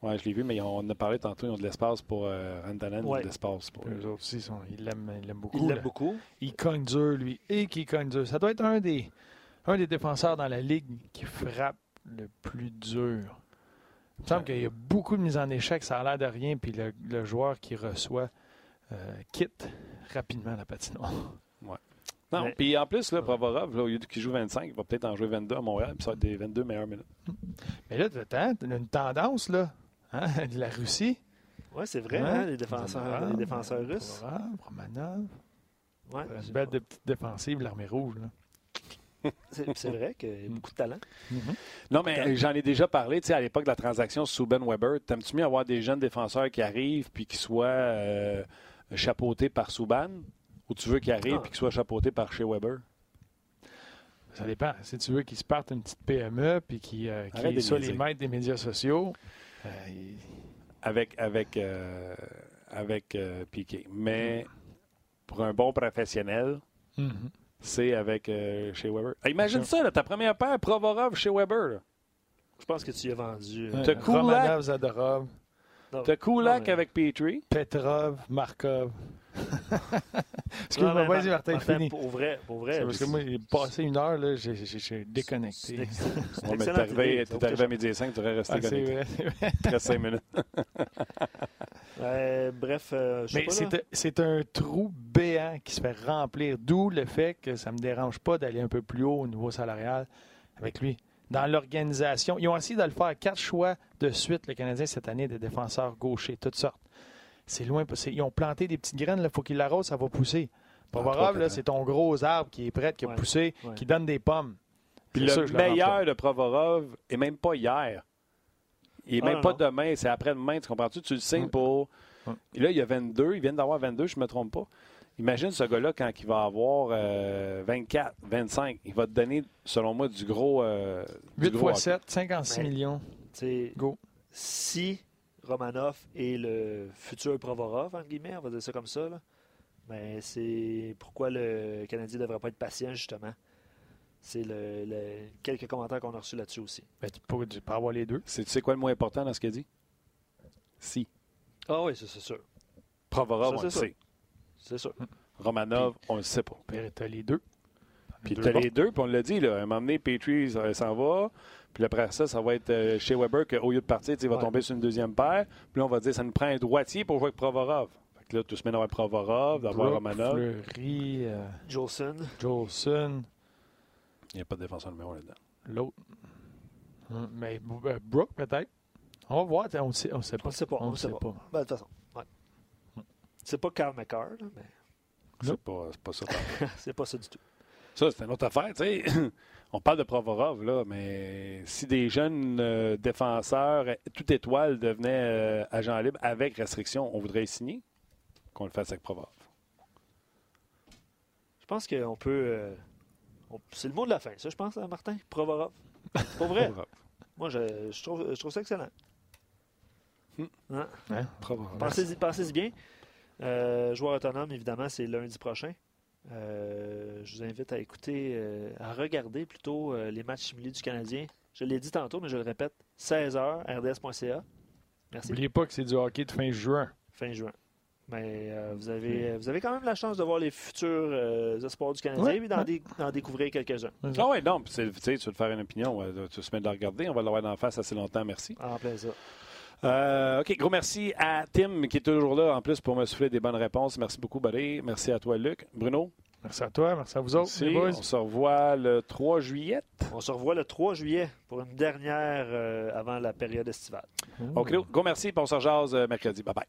Ouais, je l'ai vu, mais on en a parlé tantôt. Ils ont de l'espace pour euh, Rantanen, Ouais. de l'espace pour Eux autres aussi, sont- ils l'aiment ils l'aiment beaucoup. Il l'aime là. beaucoup. Il cogne dur, lui. Et qui cogne dur. Ça doit être un des, un des défenseurs dans la ligue qui frappe le plus dur. Il me semble qu'il y a beaucoup de mises en échec, ça a l'air de rien, puis le, le joueur qui reçoit euh, quitte rapidement la patinoire. Non, Mais- puis en plus, là, Provorov, là, au lieu qu'il joue 25, il va peut-être en jouer 22 à Montréal, puis ça va être des 22 meilleures minutes. Mais là, t'as t'as une tendance, là, hein, de la Russie. Ouais, c'est vrai, Ouais. hein, les défenseurs, Romanov, les défenseurs russes. Provorov, Romanov. Ouais, Une belle de petite défensive, l'armée rouge. Là. c'est vrai qu'il y a beaucoup de talent. Non, mais j'en ai déjà parlé, tu sais, à l'époque de la transaction sous Ben Weber. T'aimes-tu mieux avoir des jeunes défenseurs qui arrivent puis qui soient euh, chapeautés par Subban ou tu veux qu'ils arrivent Ah. puis qu'ils soient chapeautés par chez Weber? Ça dépend. Si tu veux qu'ils se partent une petite PME puis qu'ils euh, de soient les maîtres des médias sociaux, euh, Avec, avec, euh, avec euh, Piqué. Mais pour un bon professionnel, Mhm. C'est avec euh, chez Weber. Ah, imagine ça, là, ta première paire, Provorov chez Weber. là. Je pense que tu y as vendu. euh. T'as Kulak. Romanov, Zadorov, non. T'as Kulak Non, mais- avec Petrie. Petrov, Markov. Non, Excuse-moi, vas-y, Mar- Martin, Martin, fini. Pour vrai, pour vrai. C'est parce que moi, il est passé une heure, là, j'ai- j'ai j'ai c'est déconnecté. c'est Bon, mais t'es arrivé, arrivé à midi et 5, tu aurais resté Ah, c'est connecté. vrai, c'est vrai. Il reste 5 minutes. Euh, bref, euh, je sais Mais pas, là. c'est un- trou béant qui se fait remplir, d'où le fait que ça ne me dérange pas d'aller un peu plus haut au niveau salarial avec lui. Dans l'organisation, ils ont essayé de le faire quatre choix de suite, le Canadien, cette année, des défenseurs gauchers, toutes sortes. C'est loin. Ils ont planté des petites graines, il faut qu'ils l'arrosent, ça va pousser. Provorov, c'est ton gros arbre qui est prêt, qui a Ouais. poussé, Ouais. qui donne des pommes. Puis le sûr, meilleur de Provorov est même pas hier. Il est Ah, même non, pas non. demain, c'est après-demain, tu comprends-tu? Tu le signes pour. Et là, il y a 22, il vient d'avoir 22, je ne me trompe pas. Imagine ce gars-là quand il va avoir euh, 24, 25. Il va te donner, selon moi, du gros. euh, du 8 gros fois hockey. 7, 56 Mais- millions. C'est- Go. Si Romanov est le futur Provorov, entre guillemets, on va dire ça comme ça, là, mais c'est pourquoi le Canadien ne devrait pas être patient, justement. C'est le, le- quelques commentaires qu'on a reçus là-dessus aussi. Ben, tu, peux, tu peux avoir les deux. C'est, tu sais quoi le mot important dans ce qu'il a dit? Si. Ah oui, c'est c'est sûr. Provorov, Ça, on le c'est sait. C'est sûr. Romanov, on le sait pas. Tu as les deux. Puis Deux tu as bons. les deux, puis on l'a dit, là, à un moment donné, Petrie ça- s'en va. Puis après ça, ça va être euh, chez Weber qu'au lieu de partir, il va Ouais. tomber sur une deuxième paire. Puis là, on va dire, ça nous prend un droitier pour jouer avec Provorov. Fait que là, tout se met d'avoir Provorov, d'avoir Romanov. Fleury, euh, Jolson. Jolson, Il n'y a pas de défenseur numéro là-dedans. l'autre. Hum, Mais euh, Brooke, peut-être. On va voir. On ne sait, on sait On pas. ne sait pas. On sait sait pas. pas. Ben, de toute façon, ouais. C'est pas Carl McCarr, là, mais C'est pas, c'est pas ça. c'est pas ça du tout. ça, c'est une autre affaire, tu sais. On parle de Provorov, là, mais si des jeunes euh, défenseurs, euh, tout étoile, devenaient euh, agents libres avec restriction, on voudrait y signer? Qu'on le fasse avec Provorov. Je pense qu'on peut. euh, c'est le mot de la fin, ça, je pense, hein, Martin? Provorov. Pour vrai? Provorov. Moi, je, je trouve, je trouve ça excellent. Hmm. Hein? Hein? Provorov. Pensez-y bien. Euh, joueur autonome, évidemment, c'est lundi prochain. Euh, je vous invite à écouter, euh, à regarder plutôt euh, les matchs simulés du Canadien. Je l'ai dit tantôt, mais je le répète 16h, rds.ca. Merci. N'oubliez pas que c'est du hockey de fin juin. Fin juin. Mais euh, vous, avez, vous avez quand même la chance de voir les futurs euh, espoirs du Canadien Ouais, et d'en, ouais. dé- d'en découvrir quelques-uns. Ah oui, non, tu sais, tu veux te faire une opinion, euh, tu te mets de la regarder, on va l'avoir d'en face assez longtemps, merci. En plein ça. Euh, OK, gros merci à Tim qui est toujours là en plus pour me souffler des bonnes réponses. Merci beaucoup, Buddy. Merci à toi, Luc. Bruno, Merci à toi, merci à vous autres, merci. les boys. On se revoit le 3 juillet. On se revoit le 3 juillet pour une dernière euh, avant la période estivale. OK, gros merci, on se rejase euh, mercredi. Bye bye.